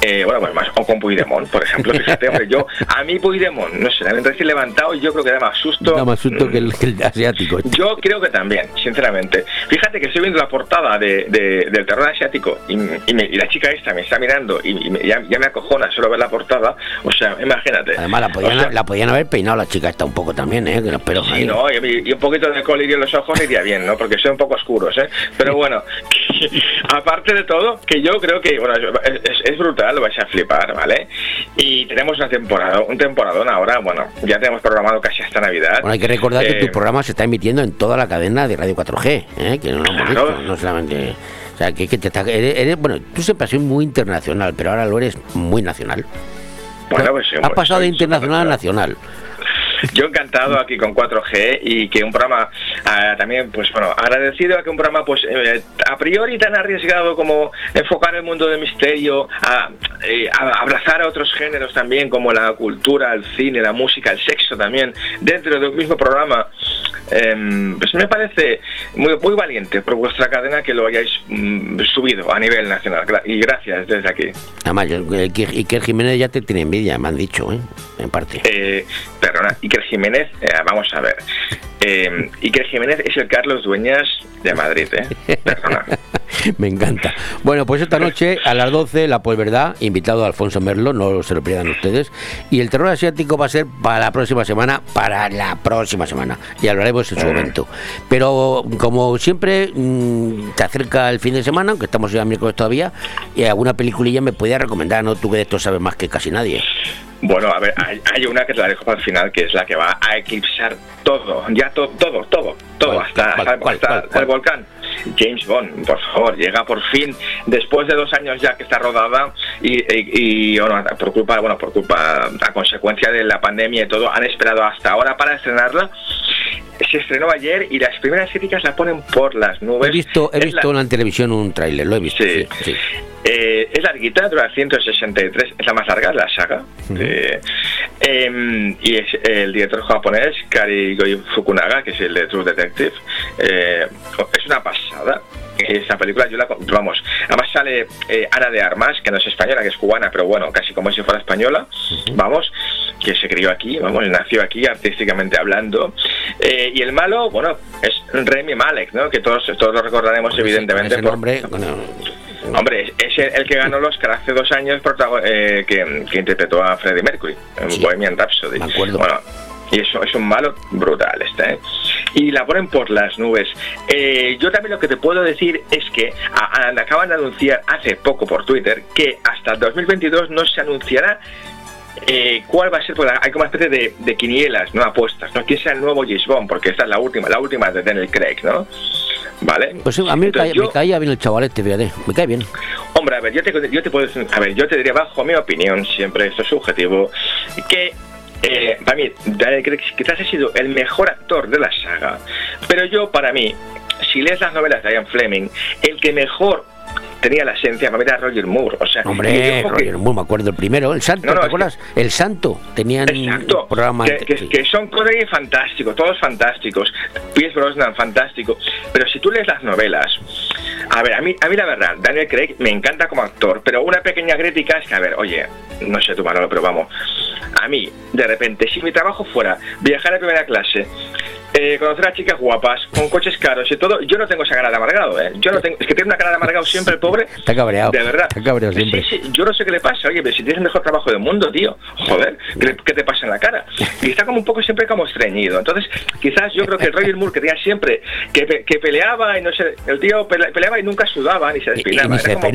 eh, bueno, pues más, o con Puigdemont, por ejemplo. Fíjate, hombre, yo, a mí Puigdemont, no sé, recién levantado, yo creo que da más susto. Da más susto que el, que el asiático. Yo creo que también, sinceramente. Fíjate que estoy viendo la portada de, de- del terror asiático y, y me- y la chica esta me está mirando y, y me- ya, ya me acojona solo ver la portada. O sea, imagínate. Además, la podían, O sea, la podían haber peinado la chica esta un poco también, ¿eh? Que los pelos Sí, no, y, y un poquito de colirio en los ojos iría bien, ¿no? Porque son un poco oscuros, ¿eh? Pero bueno, aparte de todo, que yo creo que, bueno, es, brutal, lo vais a flipar, ¿vale? Y tenemos una temporada, un temporadón ahora, bueno, ya tenemos programado casi hasta Navidad. Bueno, hay que recordar que Eh, tu programa se está emitiendo en toda la cadena de Radio 4G, ¿eh? que no lo hemos Claro. dicho, no solamente... O sea, que, que te está, eres, eres- bueno, tú siempre has sido muy internacional, pero ahora lo eres muy nacional. Bueno, pues sí, Has pues pasado de internacional a nacional. Yo encantado aquí con 4G y que un programa ah, también, pues bueno, agradecido a que un programa, pues eh, a priori tan arriesgado como enfocar el mundo del misterio, a, eh, a abrazar a otros géneros también, como la cultura, el cine, la música, el sexo también, dentro del mismo programa. em, pues me parece muy, muy valiente por vuestra cadena que lo hayáis mm, subido a nivel nacional. Y gracias desde aquí. Además, el, Iker Jiménez ya te tiene envidia, me han dicho, ¿eh? en parte. Eh, perdona, Iker Jiménez, eh, vamos a ver. Eh, Iker Jiménez es el Carlos Dueñas de Madrid, ¿eh? Perdona. Me encanta. Bueno, pues esta noche a las 12, la pues verdad, invitado a Alfonso Merlo, no se lo pierdan ustedes. Y el terror asiático va a ser para la próxima semana, para la próxima semana. Y hablaremos en su momento. Pero como siempre, mm, te acerca el fin de semana, aunque estamos ya miércoles todavía, y alguna peliculilla me podías recomendar, ¿no? Tú que de esto sabes más que casi nadie. Bueno, a ver, hay, hay una que te la dejo para el final, que es la que va a eclipsar todo, ya to- todo, todo, todo, hasta, hasta- hasta el volcán. James Bond, por favor, llega por fin, después de dos años ya que está rodada y, y- y, bueno, por culpa, bueno, por culpa, a consecuencia de la pandemia y todo, han esperado hasta ahora para estrenarla. Se estrenó ayer y las primeras críticas la ponen por las nubes. He visto, he Es la- visto en la televisión un tráiler, lo he visto. Sí, sí. eh, es larguita, dura 163, es la más larga de la saga. Eh, em, y es el director japonés, Kari Fukunaga, que es el de True Detective. Eh, es una pasada. Esta película, yo la. Vamos, además sale eh, Ana de Armas, que no es española, que es cubana, pero bueno, casi como si fuera española. Vamos, que se crió aquí, vamos, nació aquí artísticamente hablando. Eh, y el malo, bueno, es Remy Malek, ¿no? Que todos, todos lo recordaremos, evidentemente. Ese por- nombre, bueno, Hombre, es el, el que ganó el Oscar hace dos años eh, que, que interpretó a Freddie Mercury en Bohemian Rhapsody. Me acuerdo. Bueno, y eso es un malo brutal este, ¿eh? Y la ponen por las nubes. Eh, yo también lo que te puedo decir es que a- a- acaban de anunciar hace poco por Twitter que hasta el 2022 no se anunciará eh, cuál va a ser, porque hay como una especie de, de quinielas, no apuestas, ¿no? ¿Quién será el nuevo James Bond? Porque esta es la última, la última de Daniel Craig, ¿no? ¿Vale? Pues sí, a mí me, caía, yo- me caía bien el chaval este, fíjate, me cae bien. Hombre, a ver, yo te, yo te puedo decir- a ver, yo te diría bajo mi opinión, siempre esto es subjetivo, que para mí Daniel Craig quizás ha sido el mejor actor de la saga, pero yo para mí, si lees las novelas de Ian Fleming, el que mejor tenía la esencia, me era Roger Moore. O sea, Hombre, que- Roger Moore, me acuerdo el primero, el Santo, No, no, ¿te es que- acuerdas? El Santo, tenían Exacto. programa. que, que- que son Connery fantástico, todos fantásticos. Pierce Brosnan fantástico. Pero si tú lees las novelas, a ver, a mí, a mí la verdad, Daniel Craig me encanta como actor, pero una pequeña crítica es que, a ver, oye, no sé tu Manolo, pero vamos, a mí, de repente, si mi trabajo fuera viajar a primera clase, eh, conocer a chicas guapas, con coches caros y todo, yo no tengo esa cara de amargado, ¿eh? Yo no tengo, es que tiene una cara de amargado siempre el pobre. Está cabreado. De verdad. Está cabreado siempre. Sí, sí, yo no sé qué le pasa. Oye, pero si tienes el mejor trabajo del mundo, tío, joder, ¿qué, te pasa en la cara? Y está como un poco siempre como estreñido. Entonces, quizás yo creo que el Roger Moore que tenía siempre, que, pe- que peleaba y no sé, el tío pele- peleaba y nunca sudaba ni se Y despeinaba. ni se como-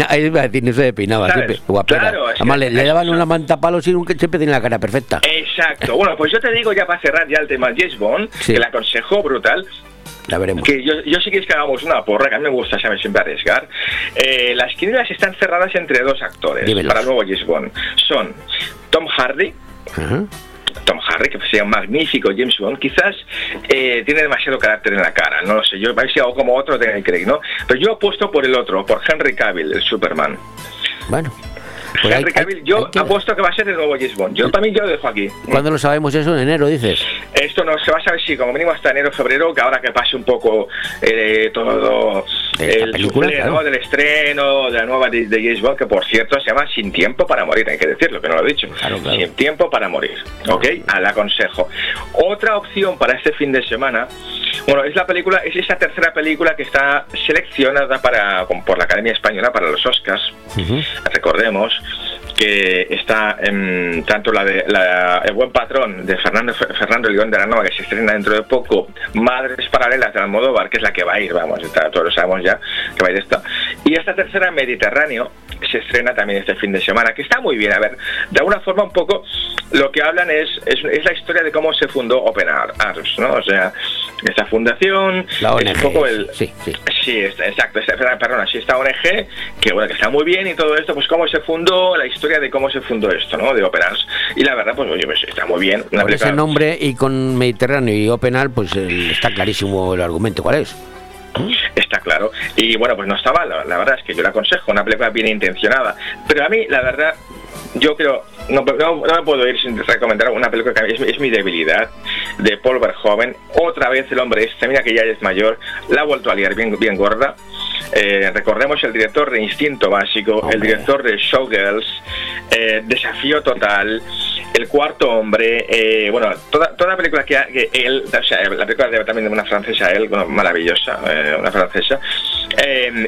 a siempre, guapera. Claro, que- Además, le, le daban una manta palos y nunca, siempre tenía la cara perfecta. Exacto. Bueno, pues yo te digo ya para cerrar ya el tema James Bond, Sí. que le brutal. La veremos. Que yo, yo sí que es que hagamos una porra, que a mí me gusta, ¿sabes? Siempre arriesgar. Eh, las quinielas están cerradas entre dos actores Dímelos. para el nuevo James Bond. Son Tom Hardy. Tom Hardy, que sería un magnífico James Bond, quizás eh, tiene demasiado carácter en la cara, no lo sé, yo a ver si hago como otro de Craig, ¿no? Pero yo apuesto por el otro, por Henry Cavill, el Superman. Bueno. Pues hay- Cavill, yo apuesto que va a ser el nuevo James Bond. Yo mí yo lo dejo aquí. ¿Cuándo lo sabemos eso? En enero, dices. Esto no se va a saber si como mínimo hasta enero febrero, que ahora que pase un poco eh, todo el película, claro. ¿no? del estreno de la nueva de, de James Bond, que por cierto se llama Sin tiempo para morir, hay que decirlo, que no lo he dicho. Sin tiempo para morir, ¿ok? Al aconsejo. Otra opción para este fin de semana, bueno, es la película, es esa tercera película que está seleccionada para por la Academia Española para los Oscars recordemos que está en tanto la de la- el buen patrón de Fernando Fernando León de la Nova que se estrena dentro de poco Madres paralelas de Almodóvar que es la que va a ir vamos todos lo sabemos ya que va a ir esta. Y esta tercera Mediterráneo se estrena también este fin de semana que está muy bien. A ver de alguna forma un poco lo que hablan es es, es la historia de cómo se fundó Open Arms no o sea esta fundación La es un ONG, poco el sí, sí. Sí, es- exacto, esta- perdona, sí, esta ONG, que bueno, que está muy bien y todo esto, pues cómo se fundó, la historia de cómo se fundó esto, ¿no? De Operans. Y la verdad, pues oye, pues está muy bien. Una Con ese nombre y con Mediterráneo y Openal, pues el- está clarísimo el argumento. ¿Cuál es? Está claro. Y bueno, pues no está mal, la, la verdad es que yo le aconsejo, una película bien intencionada. Pero a mí, la verdad, yo creo, no, no, no me puedo ir sin recomendar una película que es, es mi debilidad, de Paul Verhoeven. Otra vez el hombre este, mira que ya es mayor, la ha vuelto a liar bien, bien gorda. Eh, recordemos el director de Instinto Básico, el director de Showgirls, eh, Desafío Total, El Cuarto Hombre, eh, bueno, toda, toda la película que, ha- que él, o sea, la película de- también de una francesa, él, bueno, maravillosa, una francesa,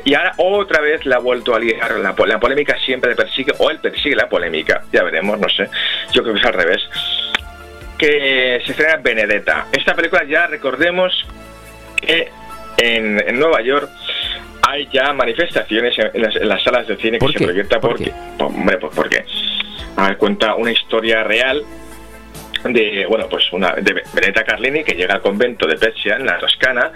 y ahora otra vez la ha vuelto a liar, la, la polémica siempre le persigue, o él persigue la polémica, ya veremos, no sé, yo creo que es al revés, que se estrena Benedetta. Esta película ya recordemos que en, en Nueva York hay ya manifestaciones en, en las, en las salas de cine que ¿Por se qué? proyecta ¿Por porque, hombre, pues porque a ver, cuenta una historia real de bueno pues una de Benetta Carlini que llega al convento de Pescia en la Toscana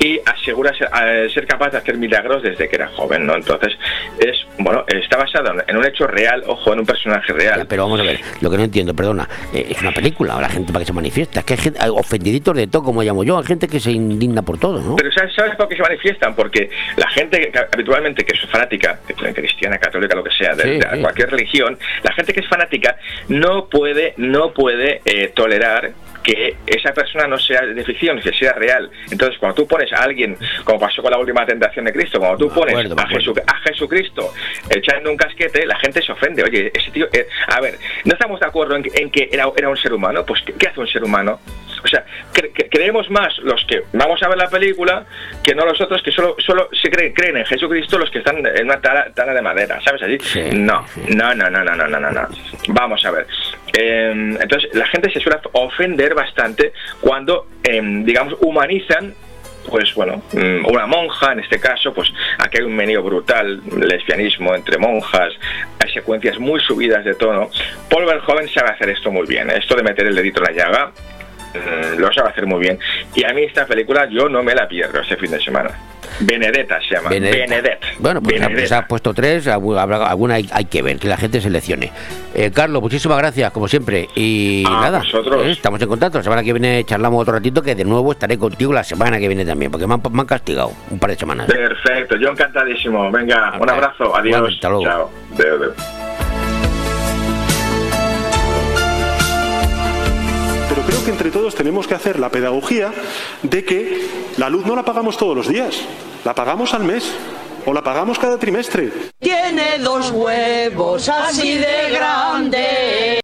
y asegura ser, capaz de hacer milagros desde que era joven no entonces es bueno está basado en- un hecho real ojo en un personaje real Pero vamos a ver, lo que no entiendo, perdona, eh, es una película, la gente para que se manifiesta. Es que hay, gente, hay ofendiditos de todo, como llamo yo, hay gente que se indigna por todo, ¿no? Pero ¿sabes, ¿sabes por qué se manifiestan? Porque la gente que, habitualmente que es fanática, cristiana, católica, lo que sea, de, Sí, de sí. cualquier religión, la gente que es fanática no puede, no puede eh, tolerar que esa persona no sea de ficción, que sea real. Entonces, cuando tú pones a alguien, como pasó con la última tentación de Cristo, cuando tú pones acuerdo, a, Jesu- a Jesucristo echando un casquete, la gente se ofende. Oye, ese tío, eh, a ver, ¿no estamos de acuerdo en que, en que era, era un ser humano? Pues, ¿qué, qué hace un ser humano? o sea, cre creemos más los que vamos a ver la película que no los otros que solo, solo se creen, creen en Jesucristo los que están en una tala, tala de madera, ¿sabes? Así. No, no, no, no, no, no, no, no, no. Vamos a ver. Eh, entonces, la gente se suele ofender bastante cuando, eh, digamos, humanizan pues bueno, mm, una monja en este caso, pues aquí hay un meneo brutal, lesbianismo entre monjas, hay secuencias muy subidas de tono. Paul Verhoeven sabe hacer esto muy bien, esto de meter el dedito en la llaga lo sabe hacer muy bien. Y a mí esta película yo no me la pierdo este fin de semana. Benedetta se llama. Benedetta. Benedetta. Bueno, pues ya- Benedetta. se ha puesto tres, alguna hay, hay que ver, que la gente seleccione. Eh, Carlos, muchísimas gracias, como siempre. Y A nada, vosotros. eh, estamos en contacto. La semana que viene charlamos otro ratito, que de nuevo estaré contigo la semana que viene también, porque me han, me han castigado un par de semanas. Perfecto, yo encantadísimo. Venga, un abrazo, adiós. Hasta luego. Chao. Adeu. Creo que entre todos tenemos que hacer la pedagogía de que la luz no la pagamos todos los días, la pagamos al mes o la pagamos cada trimestre. Tiene dos huevos así de grandes.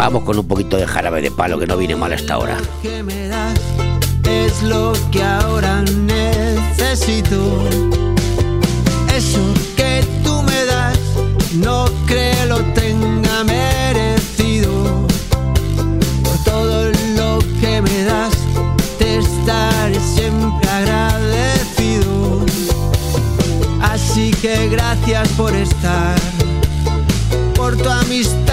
Vamos con un poquito de jarabe de palo, que no viene mal hasta ahora. que me das es lo que ahora necesito. Eso que tú me das no creo lo tenga merecido. Por todo lo que me das te estaré siempre agradecido. Así que gracias por estar, por tu amistad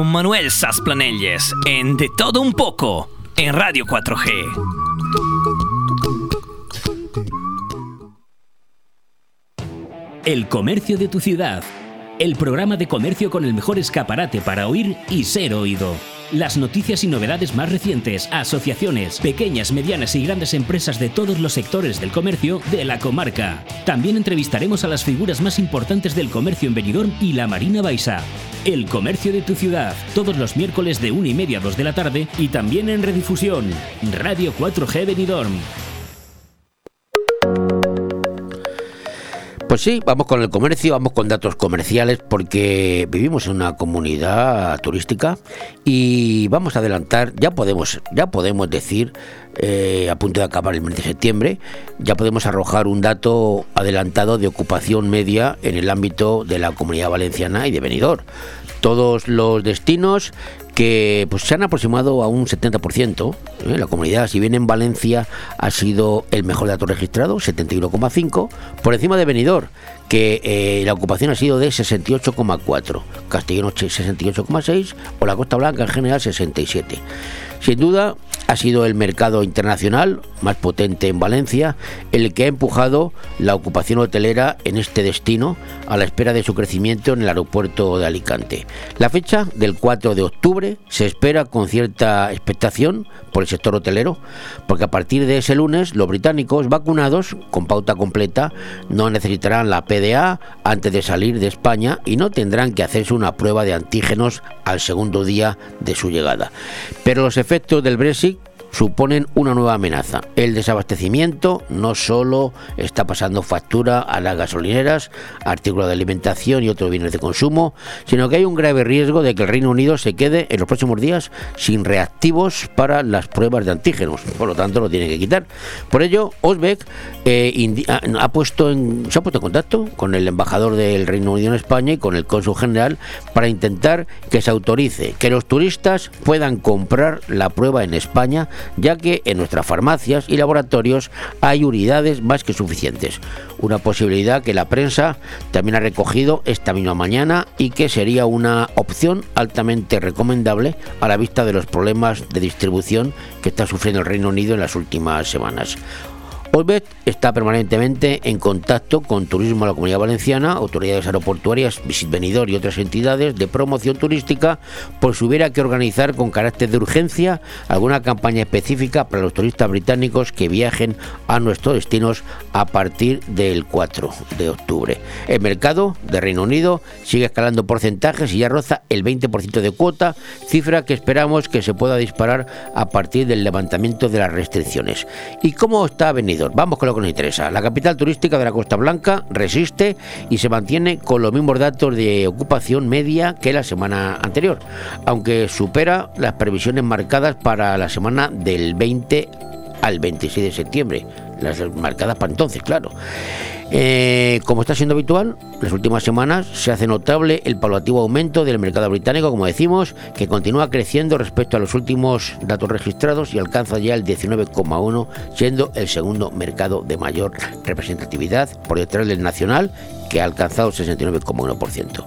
Con Manuel Sasplanelles en De Todo Un Poco en Radio 4G. El comercio de tu ciudad. El programa de comercio con el mejor escaparate para oír y ser oído. Las noticias y novedades más recientes, asociaciones, pequeñas, medianas y grandes empresas de todos los sectores del comercio de la comarca. También entrevistaremos a las figuras más importantes del comercio en Benidorm y la Marina Baixa. El comercio de tu ciudad, todos los miércoles de 1 y media a 2 de la tarde y también en redifusión. Radio 4G Benidorm. Pues sí, vamos con el comercio, vamos con datos comerciales porque vivimos en una comunidad turística y vamos a adelantar, ya podemos, ya podemos decir, eh, a punto de acabar el mes de septiembre, ya podemos arrojar un dato adelantado de ocupación media en el ámbito de la comunidad valenciana y de Benidorm. Todos los destinos que pues, se han aproximado a un 70%. ¿eh? La comunidad, si bien en Valencia ha sido el mejor dato registrado, 71,5, por encima de Benidorm, que eh, la ocupación ha sido de 68,4, Castellón 68,6 o la Costa Blanca en general 67. Sin duda, ha sido el mercado internacional más potente en Valencia el que ha empujado la ocupación hotelera en este destino a la espera de su crecimiento en el aeropuerto de Alicante. La fecha del 4 de octubre se espera con cierta expectación por el sector hotelero, porque a partir de ese lunes los británicos vacunados con pauta completa no necesitarán la PDA antes de salir de España y no tendrán que hacerse una prueba de antígenos al segundo día de su llegada. Pero los del Brexit suponen una nueva amenaza. El desabastecimiento no solo está pasando factura a las gasolineras, artículos de alimentación y otros bienes de consumo, sino que hay un grave riesgo de que el Reino Unido se quede en los próximos días sin reactivos para las pruebas de antígenos. Por lo tanto, lo tiene que quitar. Por ello, Osbeck eh, ha, ha puesto en, se ha puesto en contacto con el embajador del Reino Unido en España y con el cónsul general para intentar que se autorice que los turistas puedan comprar la prueba en España ya que en nuestras farmacias y laboratorios hay unidades más que suficientes. Una posibilidad que la prensa también ha recogido esta misma mañana y que sería una opción altamente recomendable a la vista de los problemas de distribución que está sufriendo el Reino Unido en las últimas semanas. Olbet está permanentemente en contacto con Turismo de la Comunidad Valenciana, autoridades aeroportuarias, Visit Benidorm y otras entidades de promoción turística por si hubiera que organizar con carácter de urgencia alguna campaña específica para los turistas británicos que viajen a nuestros destinos a partir del 4 de octubre. El mercado de Reino Unido sigue escalando porcentajes y ya roza el 20% de cuota, cifra que esperamos que se pueda disparar a partir del levantamiento de las restricciones. ¿Y cómo está Benidorm? Vamos con lo que nos interesa. La capital turística de la Costa Blanca resiste y se mantiene con los mismos datos de ocupación media que la semana anterior, aunque supera las previsiones marcadas para la semana del 20 al 26 de septiembre, las marcadas para entonces, claro. Eh, como está siendo habitual, las últimas semanas se hace notable el paulatativo aumento del mercado británico, como decimos, que continúa creciendo respecto a los últimos datos registrados y alcanza ya el 19,1, siendo el segundo mercado de mayor representatividad por detrás del nacional, que ha alcanzado el 69,1%.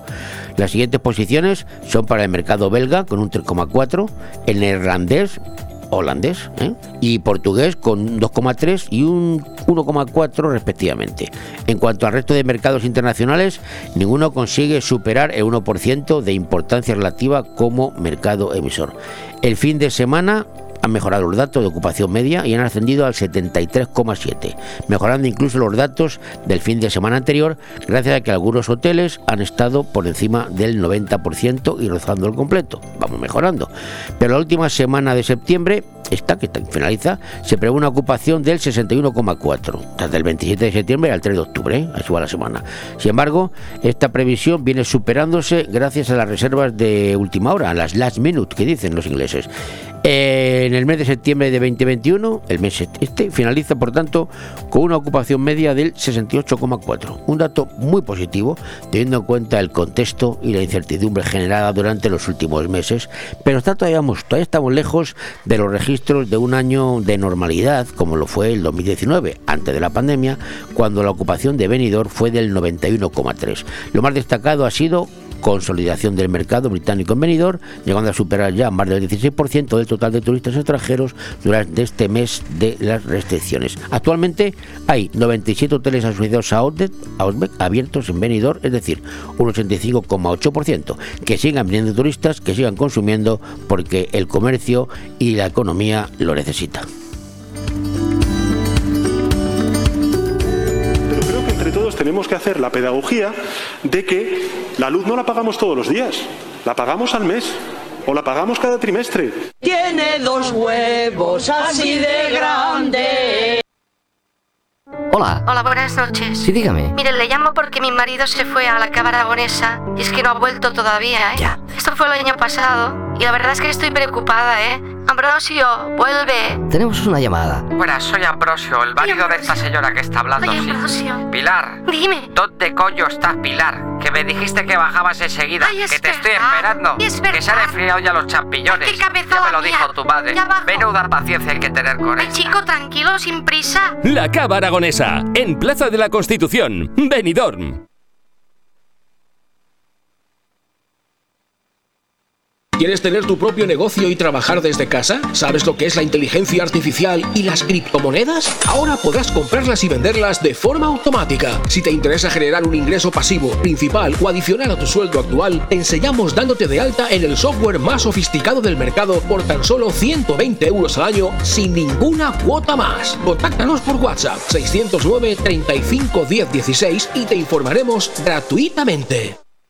Las siguientes posiciones son para el mercado belga con un 3,4, el neerlandés holandés ¿eh? y portugués con 2,3 y un 1,4 respectivamente. En cuanto al resto de mercados internacionales, ninguno consigue superar el 1% de importancia relativa como mercado emisor. El fin de semana han mejorado los datos de ocupación media y han ascendido al 73,7, mejorando incluso los datos del fin de semana anterior, gracias a que algunos hoteles han estado por encima del 90% y rozando el completo. Vamos mejorando. Pero la última semana de septiembre, esta que finaliza, se prevé una ocupación del 61,4, desde el 27 de septiembre al 3 de octubre, ¿eh? va la semana. Sin embargo, esta previsión viene superándose gracias a las reservas de última hora, a las last minute que dicen los ingleses. Eh, En el mes de septiembre de 2021, el mes este finaliza por tanto con una ocupación media del 68,4, un dato muy positivo teniendo en cuenta el contexto y la incertidumbre generada durante los últimos meses, pero está todavía, todavía estamos lejos de los registros de un año de normalidad como lo fue el 2019, antes de la pandemia, cuando la ocupación de Benidorm fue del 91,3. Lo más destacado ha sido consolidación del mercado británico en Benidorm, llegando a superar ya más del 16% del total de turistas extranjeros durante este mes de las restricciones. Actualmente hay 97 hoteles asociados a Outlet, abiertos en Benidorm, es decir, un 85,8%, que sigan viniendo turistas, que sigan consumiendo porque el comercio y la economía lo necesitan. Tenemos que hacer la pedagogía de que la luz no la pagamos todos los días, la pagamos al mes o la pagamos cada trimestre. Tiene dos huevos así de grandes. Hola. Hola, buenas noches. Sí, dígame. Mire, le llamo porque mi marido se fue a la Cámara Aragonesa y es que no ha vuelto todavía, ¿eh? Ya. Esto fue el año pasado y la verdad es que estoy preocupada, ¿eh? Ambrosio, vuelve. Tenemos una llamada. Buenas, soy Ambrosio, el marido de esta señora que está hablando. Oye, sí. Ambrosio. Pilar. Dime. ¿Dónde coño estás, Pilar? Que me dijiste que bajabas enseguida. Ay, es que te estoy esperando. es que se han enfriado ya los champiñones. Qué cabeza ya me lo dijo tu madre. Ya bajo. Menuda paciencia hay que tener con ella. chico, tranquilo, sin prisa. La Cava Aragonesa, en Plaza de la Constitución, Benidorm. ¿Quieres tener tu propio negocio y trabajar desde casa? ¿Sabes lo que es la inteligencia artificial y las criptomonedas? Ahora podrás comprarlas y venderlas de forma automática. Si te interesa generar un ingreso pasivo, principal o adicional a tu sueldo actual, te enseñamos dándote de alta en el software más sofisticado del mercado por tan solo 120 euros al año sin ninguna cuota más. Contáctanos por WhatsApp 609 35 10 16 y te informaremos gratuitamente.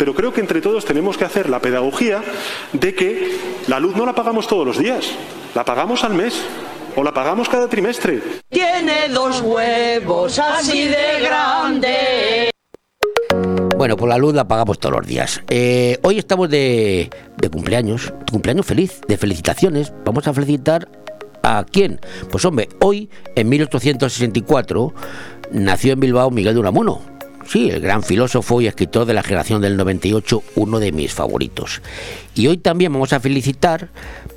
Pero creo que entre todos tenemos que hacer la pedagogía de que la luz no la pagamos todos los días, la pagamos al mes o la pagamos cada trimestre. Tiene dos huevos así de grandes. Bueno, pues la luz la pagamos todos los días. Eh, hoy estamos de, de cumpleaños, cumpleaños feliz, de felicitaciones. Vamos a felicitar a quién. Pues hombre, hoy, en 1864, nació en Bilbao Miguel de Unamuno. Sí, el gran filósofo y escritor de la generación del 98, uno de mis favoritos. Y hoy también vamos a felicitar,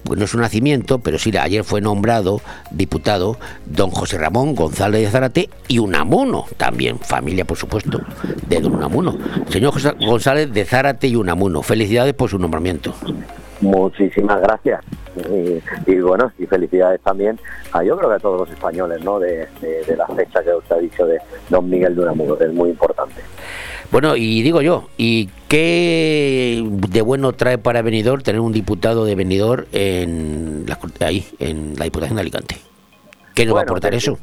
pues no es un nacimiento, pero sí, ayer fue nombrado diputado don José Ramón González de Zárate y Unamuno, también, familia por supuesto, de don Unamuno. Señor José González de Zárate y Unamuno, felicidades por su nombramiento. Muchísimas gracias. Y, y bueno, y felicidades también a yo creo que a todos los españoles, ¿no? De, de- de la fecha que usted ha dicho de Don Miguel de Unamuno, que es muy importante. Bueno, y digo yo, ¿y qué de bueno trae para Benidorm tener un diputado de Benidorm en la, ahí, en la Diputación de Alicante? ¿Qué nos va a aportar eso?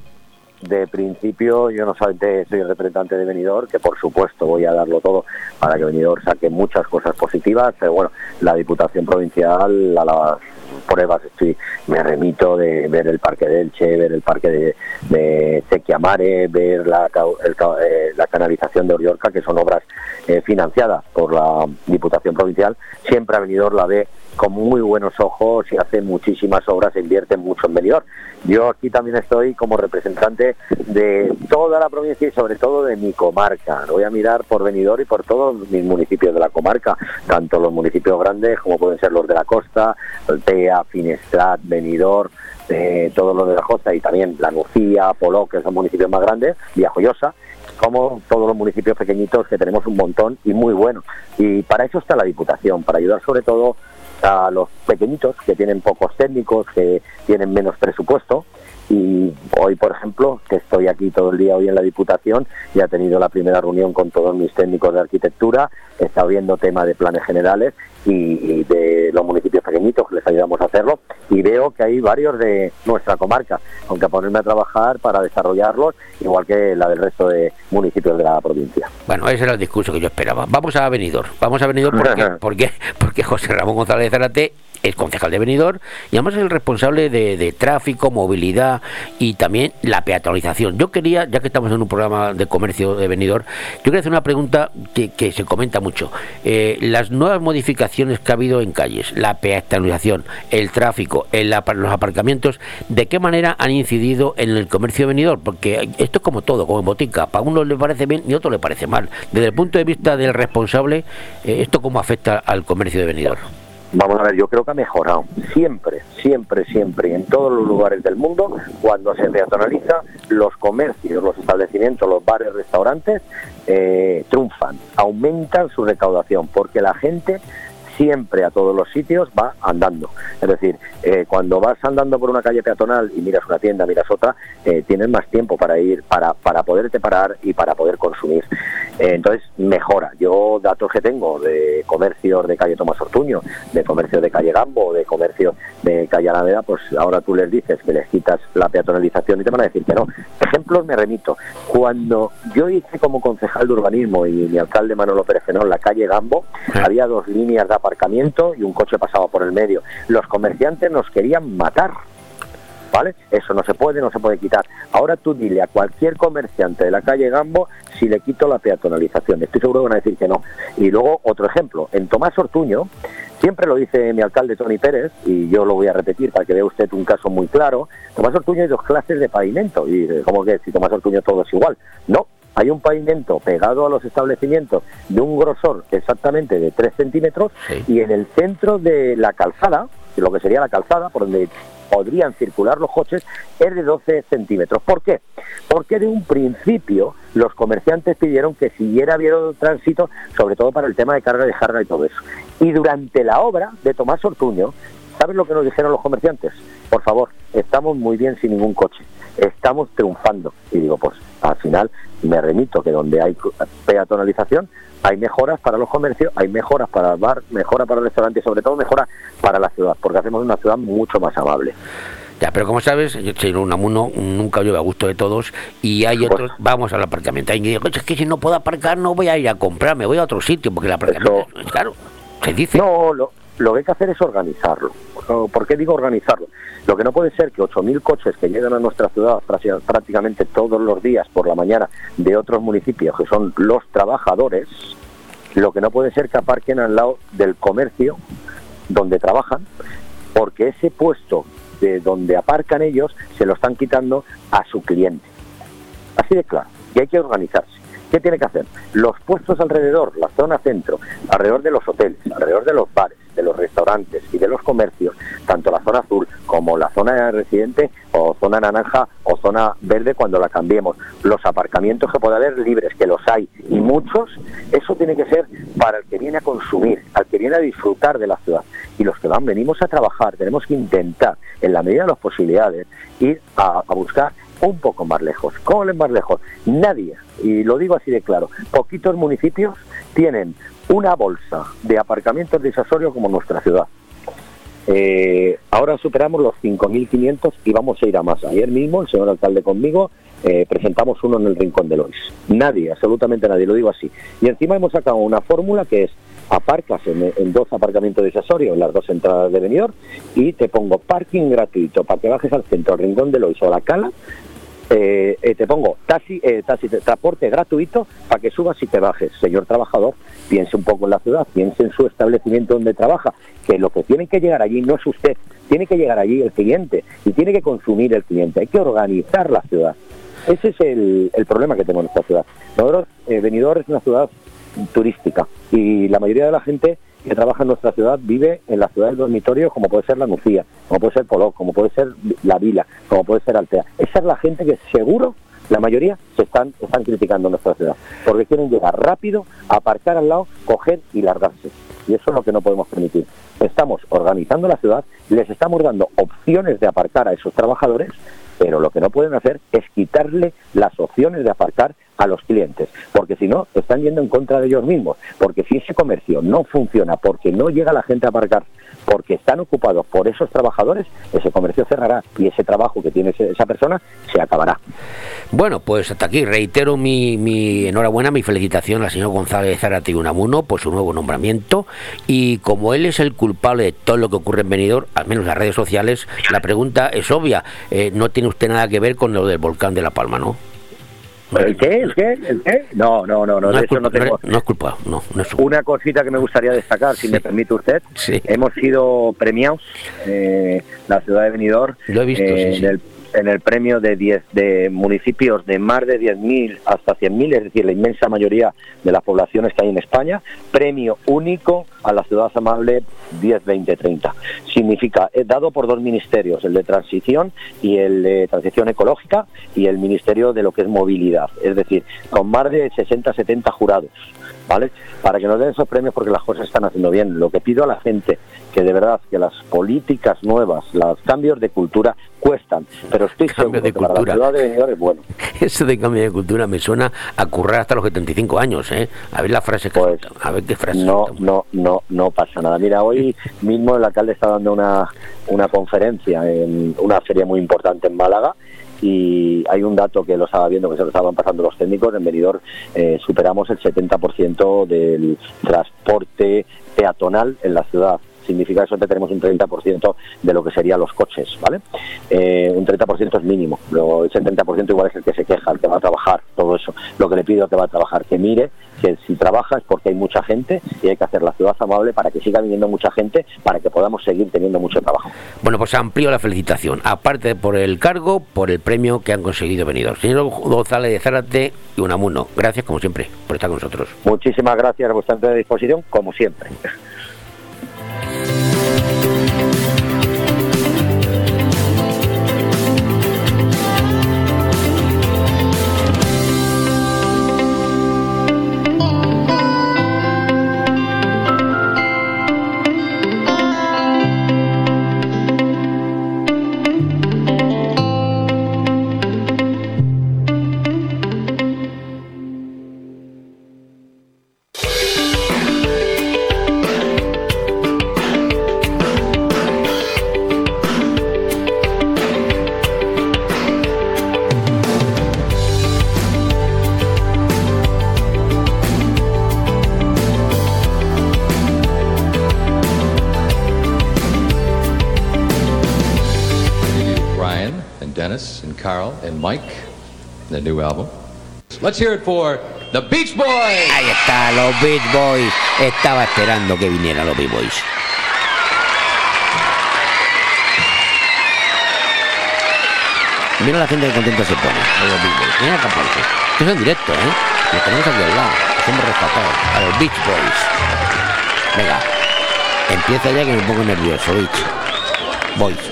De principio, yo no solamente soy representante de Benidorm, que por supuesto voy a darlo todo para que Benidorm saque muchas cosas positivas, pero bueno, la Diputación Provincial, a las pruebas estoy me remito de ver el Parque de Elche, ver el Parque de, de Sequiamare, ver la, el eh, la canalización de Oriorca, que son obras eh, financiadas por la Diputación Provincial, siempre a Benidorm la ve con muy buenos ojos y hace muchísimas obras, e invierte mucho en Benidorm. Yo aquí también estoy como representante de toda la provincia y sobre todo de mi comarca. Voy a mirar por Benidorm y por todos mis municipios de la comarca, tanto los municipios grandes como pueden ser los de la costa, Altea, Finestrat, Benidorm, eh, todos los de la costa y también La Nucía, Poló, que son municipios más grandes, Villajoyosa, como todos los municipios pequeñitos que tenemos un montón y muy buenos. Y para eso está la Diputación, para ayudar sobre todo a los pequeñitos que tienen pocos técnicos, que tienen menos presupuesto. Y hoy, por ejemplo, que estoy aquí todo el día hoy en la Diputación, ya he tenido la primera reunión con todos mis técnicos de arquitectura, he estado viendo tema de planes generales y, de los municipios pequeñitos que les ayudamos a hacerlo y veo que hay varios de nuestra comarca, aunque a ponerme a trabajar para desarrollarlos, igual que la del resto de municipios de la provincia. Bueno, ese era el discurso que yo esperaba. Vamos a Benidorm. Vamos a Benidorm porque, porque, porque José Ramón González de Es concejal de Benidorm y además es el responsable de, de tráfico, movilidad y también la peatonalización. Yo quería, ya que estamos en un programa de comercio de Benidorm, yo quería hacer una pregunta que, se comenta mucho. Eh, las nuevas modificaciones que ha habido en calles, la peatonalización, el tráfico, el los aparcamientos, ¿de qué manera han incidido en el comercio de Benidorm? Porque esto es como todo, como en botica. Para uno le parece bien y a otro le parece mal. Desde el punto de vista del responsable, eh, ¿esto cómo afecta al comercio de Benidorm? Vamos a ver, yo creo que ha mejorado. Siempre, siempre, siempre, en todos los lugares del mundo, cuando se peatonaliza, los comercios, los establecimientos, los bares, restaurantes, eh, triunfan, aumentan su recaudación, porque la gente siempre a todos los sitios va andando. Es decir, eh, cuando vas andando por una calle peatonal y miras una tienda, miras otra, eh, tienes más tiempo para ir, para, para poderte parar y para poder consumir. Eh, entonces, mejora. Yo datos que tengo de comercios de calle Tomás Ortuño, de comercios de calle Gambo, de comercios de calle Alameda, pues ahora tú les dices que les quitas la peatonalización y te van a decir que no. Ejemplos me remito. Cuando yo hice como concejal de urbanismo y mi alcalde Manolo Pérez Fenón la calle Gambo, había dos líneas de y un coche pasaba por el medio. Los comerciantes nos querían matar. ¿Vale? Eso no se puede, no se puede quitar. Ahora tú dile a cualquier comerciante de la calle Gambo si le quito la peatonalización. Estoy seguro que van a decir que no. Y luego otro ejemplo. En Tomás Ortuño, siempre lo dice mi alcalde Tony Pérez, y yo lo voy a repetir para que vea usted un caso muy claro. Tomás Ortuño hay dos clases de pavimento. Y ¿cómo que si Tomás Ortuño todo es igual? No, hay un pavimento pegado a los establecimientos de un grosor exactamente de 3 centímetros y en el centro de la calzada, lo que sería la calzada, por donde podrían circular los coches, es de 12 centímetros. ¿Por qué? Porque de un principio los comerciantes pidieron que siguiera habiendo tránsito, sobre todo para el tema de carga y descarga y todo eso. Y durante la obra de Tomás Ortuño, ¿sabes lo que nos dijeron los comerciantes? Por favor, estamos muy bien sin ningún coche, estamos triunfando. Y digo, pues al final me remito que donde hay peatonalización hay mejoras para los comercios, hay mejoras para el bar, mejora para el restaurante y sobre todo mejora para la ciudad, porque hacemos una ciudad mucho más amable. Ya, pero como sabes, yo soy un amuno, nunca llueve a gusto de todos y hay otros, vamos al aparcamiento. Hay dice, es que si no puedo aparcar no voy a ir a comprar, me voy a otro sitio, porque el aparcamiento, claro, se dice. No, lo, lo que hay que hacer es organizarlo. ¿Por qué digo organizarlo? Lo que no puede ser que 8.000 coches que llegan a nuestra ciudad prácti- prácticamente todos los días por la mañana de otros municipios, que son los trabajadores, lo que no puede ser que aparquen al lado del comercio donde trabajan, porque ese puesto de donde aparcan ellos se lo están quitando a su cliente. Así de claro. Y hay que organizarse. ¿Qué tiene que hacer? Los puestos alrededor, la zona centro, alrededor de los hoteles, alrededor de los bares, de los restaurantes y de los comercios, tanto la zona azul como la zona residente o zona naranja o zona verde cuando la cambiemos, los aparcamientos que pueda haber libres, que los hay y muchos, eso tiene que ser para el que viene a consumir, al que viene a disfrutar de la ciudad. Y los que van, venimos a trabajar, tenemos que intentar, en la medida de las posibilidades, ir a, a buscar un poco más lejos. ¿Cómo es más lejos? Nadie, y lo digo así de claro, poquitos municipios tienen una bolsa de aparcamientos disuasorios como nuestra ciudad. Eh, ahora superamos los 5.500 y vamos a ir a más. Ayer mismo, el señor alcalde conmigo, eh, presentamos uno en el Rincón de Lois. Nadie, absolutamente nadie, lo digo así. Y encima hemos sacado una fórmula que es aparcas en, dos aparcamientos disuasorios, en las dos entradas de Benidorm, y te pongo parking gratuito para que bajes al centro, al Rincón de Lois o a la Cala, eh, eh, te pongo taxi, eh, taxi, transporte gratuito para que subas y te bajes. Señor trabajador, piense un poco en la ciudad, piense en su establecimiento donde trabaja, que lo que tiene que llegar allí no es usted, tiene que llegar allí el cliente y tiene que consumir el cliente. Hay que organizar la ciudad. Ese es el, problema que tenemos en esta ciudad. Nosotros, eh, Benidorm es una ciudad turística y la mayoría de la gente que trabaja en nuestra ciudad vive en la ciudad del dormitorio como puede ser la Nucía, como puede ser Poló, como puede ser la Vila, como puede ser Altea. Esa es la gente que seguro, la mayoría, se están, están criticando en nuestra ciudad, porque quieren llegar rápido, aparcar al lado, coger y largarse. Y eso es lo que no podemos permitir. Estamos organizando la ciudad, les estamos dando opciones de aparcar a esos trabajadores, pero lo que no pueden hacer es quitarle las opciones de aparcar a los clientes, porque si no, están yendo en contra de ellos mismos, porque si ese comercio no funciona, porque no llega la gente a aparcar, porque están ocupados por esos trabajadores, ese comercio cerrará y ese trabajo que tiene esa persona se acabará. Bueno, pues hasta aquí reitero mi, enhorabuena, mi felicitación al señor González Zárate Unamuno por su nuevo nombramiento. Y como él es el culpable de todo lo que ocurre en Benidorm, al menos en las redes sociales, la pregunta es obvia, eh, no tiene usted nada que ver con lo del volcán de La Palma, ¿no? ¿El qué? ¿El qué? ¿El qué? No, no, no, no, No de es eso culpa- no tengo. no es- culpa, no, no es Una cosita que me gustaría destacar, si me permite usted. Hemos sido premiados, eh, la ciudad de Benidorm, Lo he visto, eh, sí, sí. en, el, en el premio de 10 de municipios de más de 10.000 hasta 100.000, es decir, la inmensa mayoría de las poblaciones que hay en España. Premio único a la ciudad amable 10-20-30. Significa, es dado por dos ministerios, el de transición y el de transición ecológica y el ministerio de lo que es movilidad. Es decir, con más de 60-70 jurados. ¿Vale? Para que nos den esos premios porque las cosas están haciendo bien. Lo que pido a la gente, que de verdad que las políticas nuevas, los cambios de cultura cuestan, pero estoy seguro de que para la cultura. ciudad de Benidorm es bueno. Eso de cambio de cultura me suena a currar hasta los 75 años, ¿eh? A ver la frase que falta, a ver qué frase No, no, no, no pasa nada. Mira, hoy mismo el alcalde está dando una, una conferencia en una feria muy importante en Málaga y hay un dato que lo estaba viendo, que se lo estaban pasando los técnicos, en Benidorm eh, superamos el 70% del transporte peatonal en la ciudad. Significa eso que tenemos un 30% de lo que serían los coches, ¿vale? Eh, un 30% es mínimo, luego el 70% igual es el que se queja, el que va a trabajar, todo eso. Lo que le pido al que va a trabajar, que mire que si trabaja es porque hay mucha gente y hay que hacer la ciudad amable para que siga viniendo mucha gente, para que podamos seguir teniendo mucho trabajo. Bueno, pues amplío la felicitación, aparte por el cargo, por el premio que han conseguido Benidorm. Señor González de Zárate y Unamuno, gracias como siempre por estar con nosotros. Muchísimas gracias a vuestra disposición, como siempre. Let's hear it for the Beach Boys. Ahí está, los Beach Boys. Estaba esperando que vinieran los Beach Boys. Mira la gente que contenta se pone. Los Beach Boys. Mira aparece. Esto es en directo, ¿eh? Los tenemos aquí al lado. Los hemos rescatado. A los Beach Boys. Venga. Empieza ya que me pongo nervioso, Beach. Boys.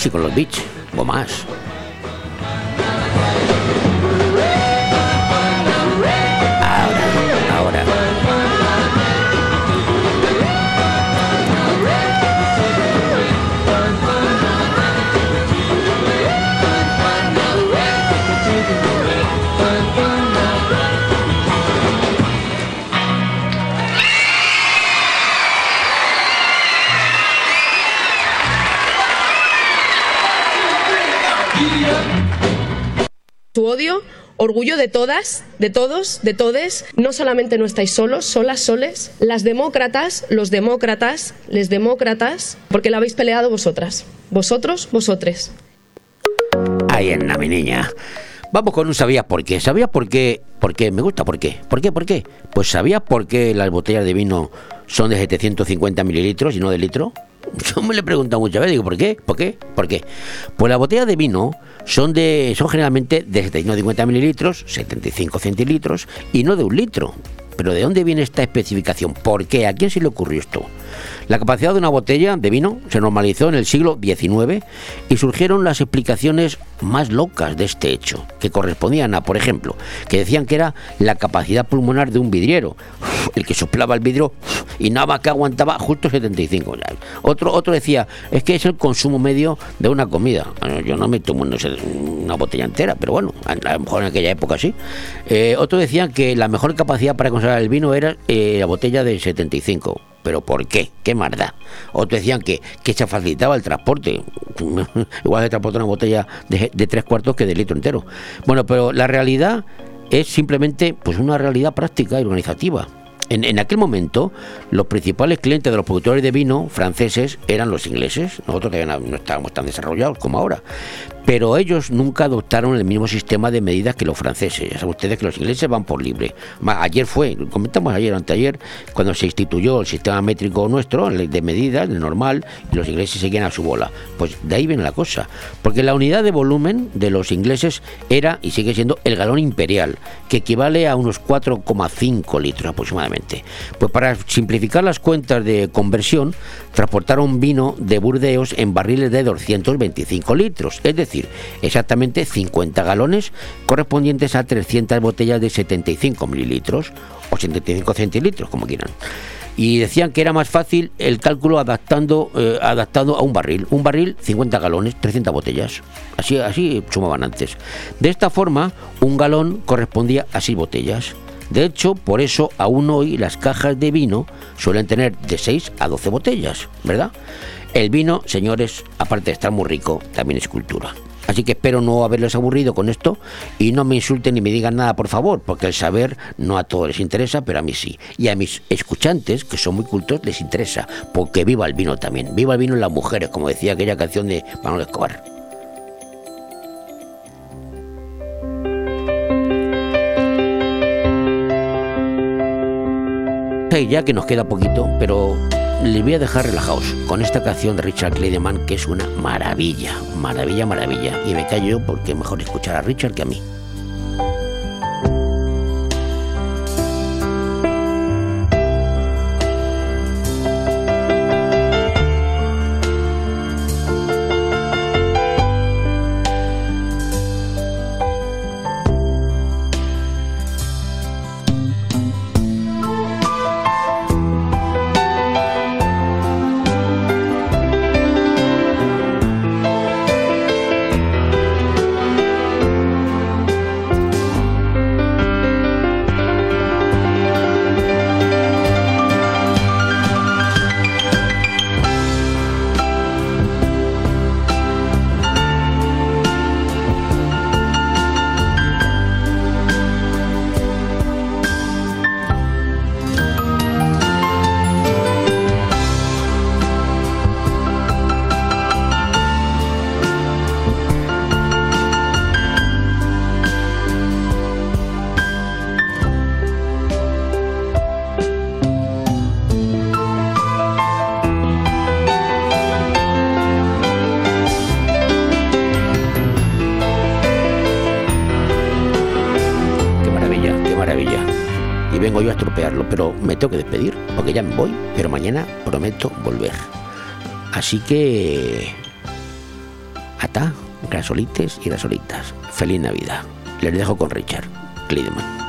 40 años casi con los Beach, de todos, de todes. No solamente no estáis solos, solas, soles. Las demócratas, los demócratas, les demócratas, porque la habéis peleado vosotras. Vosotros, vosotres. Ahí en mi niña. Vamos con un sabías por qué. ¿Sabías por qué? ¿Por qué? Me gusta por qué. ¿Por qué? ¿Por qué? Pues ¿sabías por qué las botellas de vino son de 750 mililitros y no de litro? Yo me lo he preguntado muchas veces, digo, ¿por qué? ¿Por qué? ¿Por qué? Pues las botellas de vino son de son generalmente de 750 mililitros, 75 centilitros y no de un litro. Pero ¿de dónde viene esta especificación? ¿Por qué? ¿A quién se le ocurrió esto? La capacidad de una botella de vino se normalizó en el siglo XIX y surgieron las explicaciones más locas de este hecho, que correspondían a, por ejemplo, que decían que era la capacidad pulmonar de un vidriero, el que soplaba el vidrio y nada más que aguantaba justo 75. Otro, otro decía, es que es el consumo medio de una comida. Yo no me tomo una botella entera, pero bueno, a lo mejor en aquella época sí. Eh, otro decía que la mejor capacidad para conservar el vino era eh, la botella de 75. ¿Pero por qué? ¿Qué más da? Otros decían que, que se facilitaba el transporte. Igual se transporta una botella de, tres cuartos que de litro entero. Bueno, pero la realidad es simplemente pues una realidad práctica y organizativa. En, en aquel momento, los principales clientes de los productores de vino franceses eran los ingleses. Nosotros todavía no estábamos tan desarrollados como ahora. Pero ellos nunca adoptaron el mismo sistema de medidas que los franceses. Ya saben ustedes que los ingleses van por libre. Ayer fue, comentamos ayer anteayer, cuando se instituyó el sistema métrico nuestro, de medidas, el normal, y los ingleses seguían a su bola. Pues de ahí viene la cosa. Porque la unidad de volumen de los ingleses era y sigue siendo el galón imperial, que equivale a unos 4,5 litros aproximadamente. Pues para simplificar las cuentas de conversión, transportaron vino de Burdeos en barriles de 225 litros, es decir, exactamente 50 galones correspondientes a 300 botellas de 75 mililitros o 75 centilitros, como quieran. Y decían que era más fácil el cálculo adaptando, eh, adaptado a un barril. Un barril, 50 galones, 300 botellas. Así, así sumaban antes. De esta forma, un galón correspondía a 6 botellas. De hecho, por eso aún hoy las cajas de vino suelen tener de 6 a 12 botellas, ¿verdad? El vino, señores, aparte de estar muy rico, también es cultura. Así que espero no haberles aburrido con esto y no me insulten ni me digan nada, por favor, porque el saber no a todos les interesa, pero a mí sí. Y a mis escuchantes, que son muy cultos, les interesa, porque viva el vino también. Viva el vino en las mujeres, como decía aquella canción de Manuel Escobar. Ya que nos queda poquito, pero les voy a dejar relajados con esta canción de Richard Clayderman que es una maravilla, maravilla, maravilla. Y me callo porque mejor escuchar a Richard que a mí. Así que... Ata, grasolites y grasolitas. Feliz Navidad. Les dejo con Richard Klideman.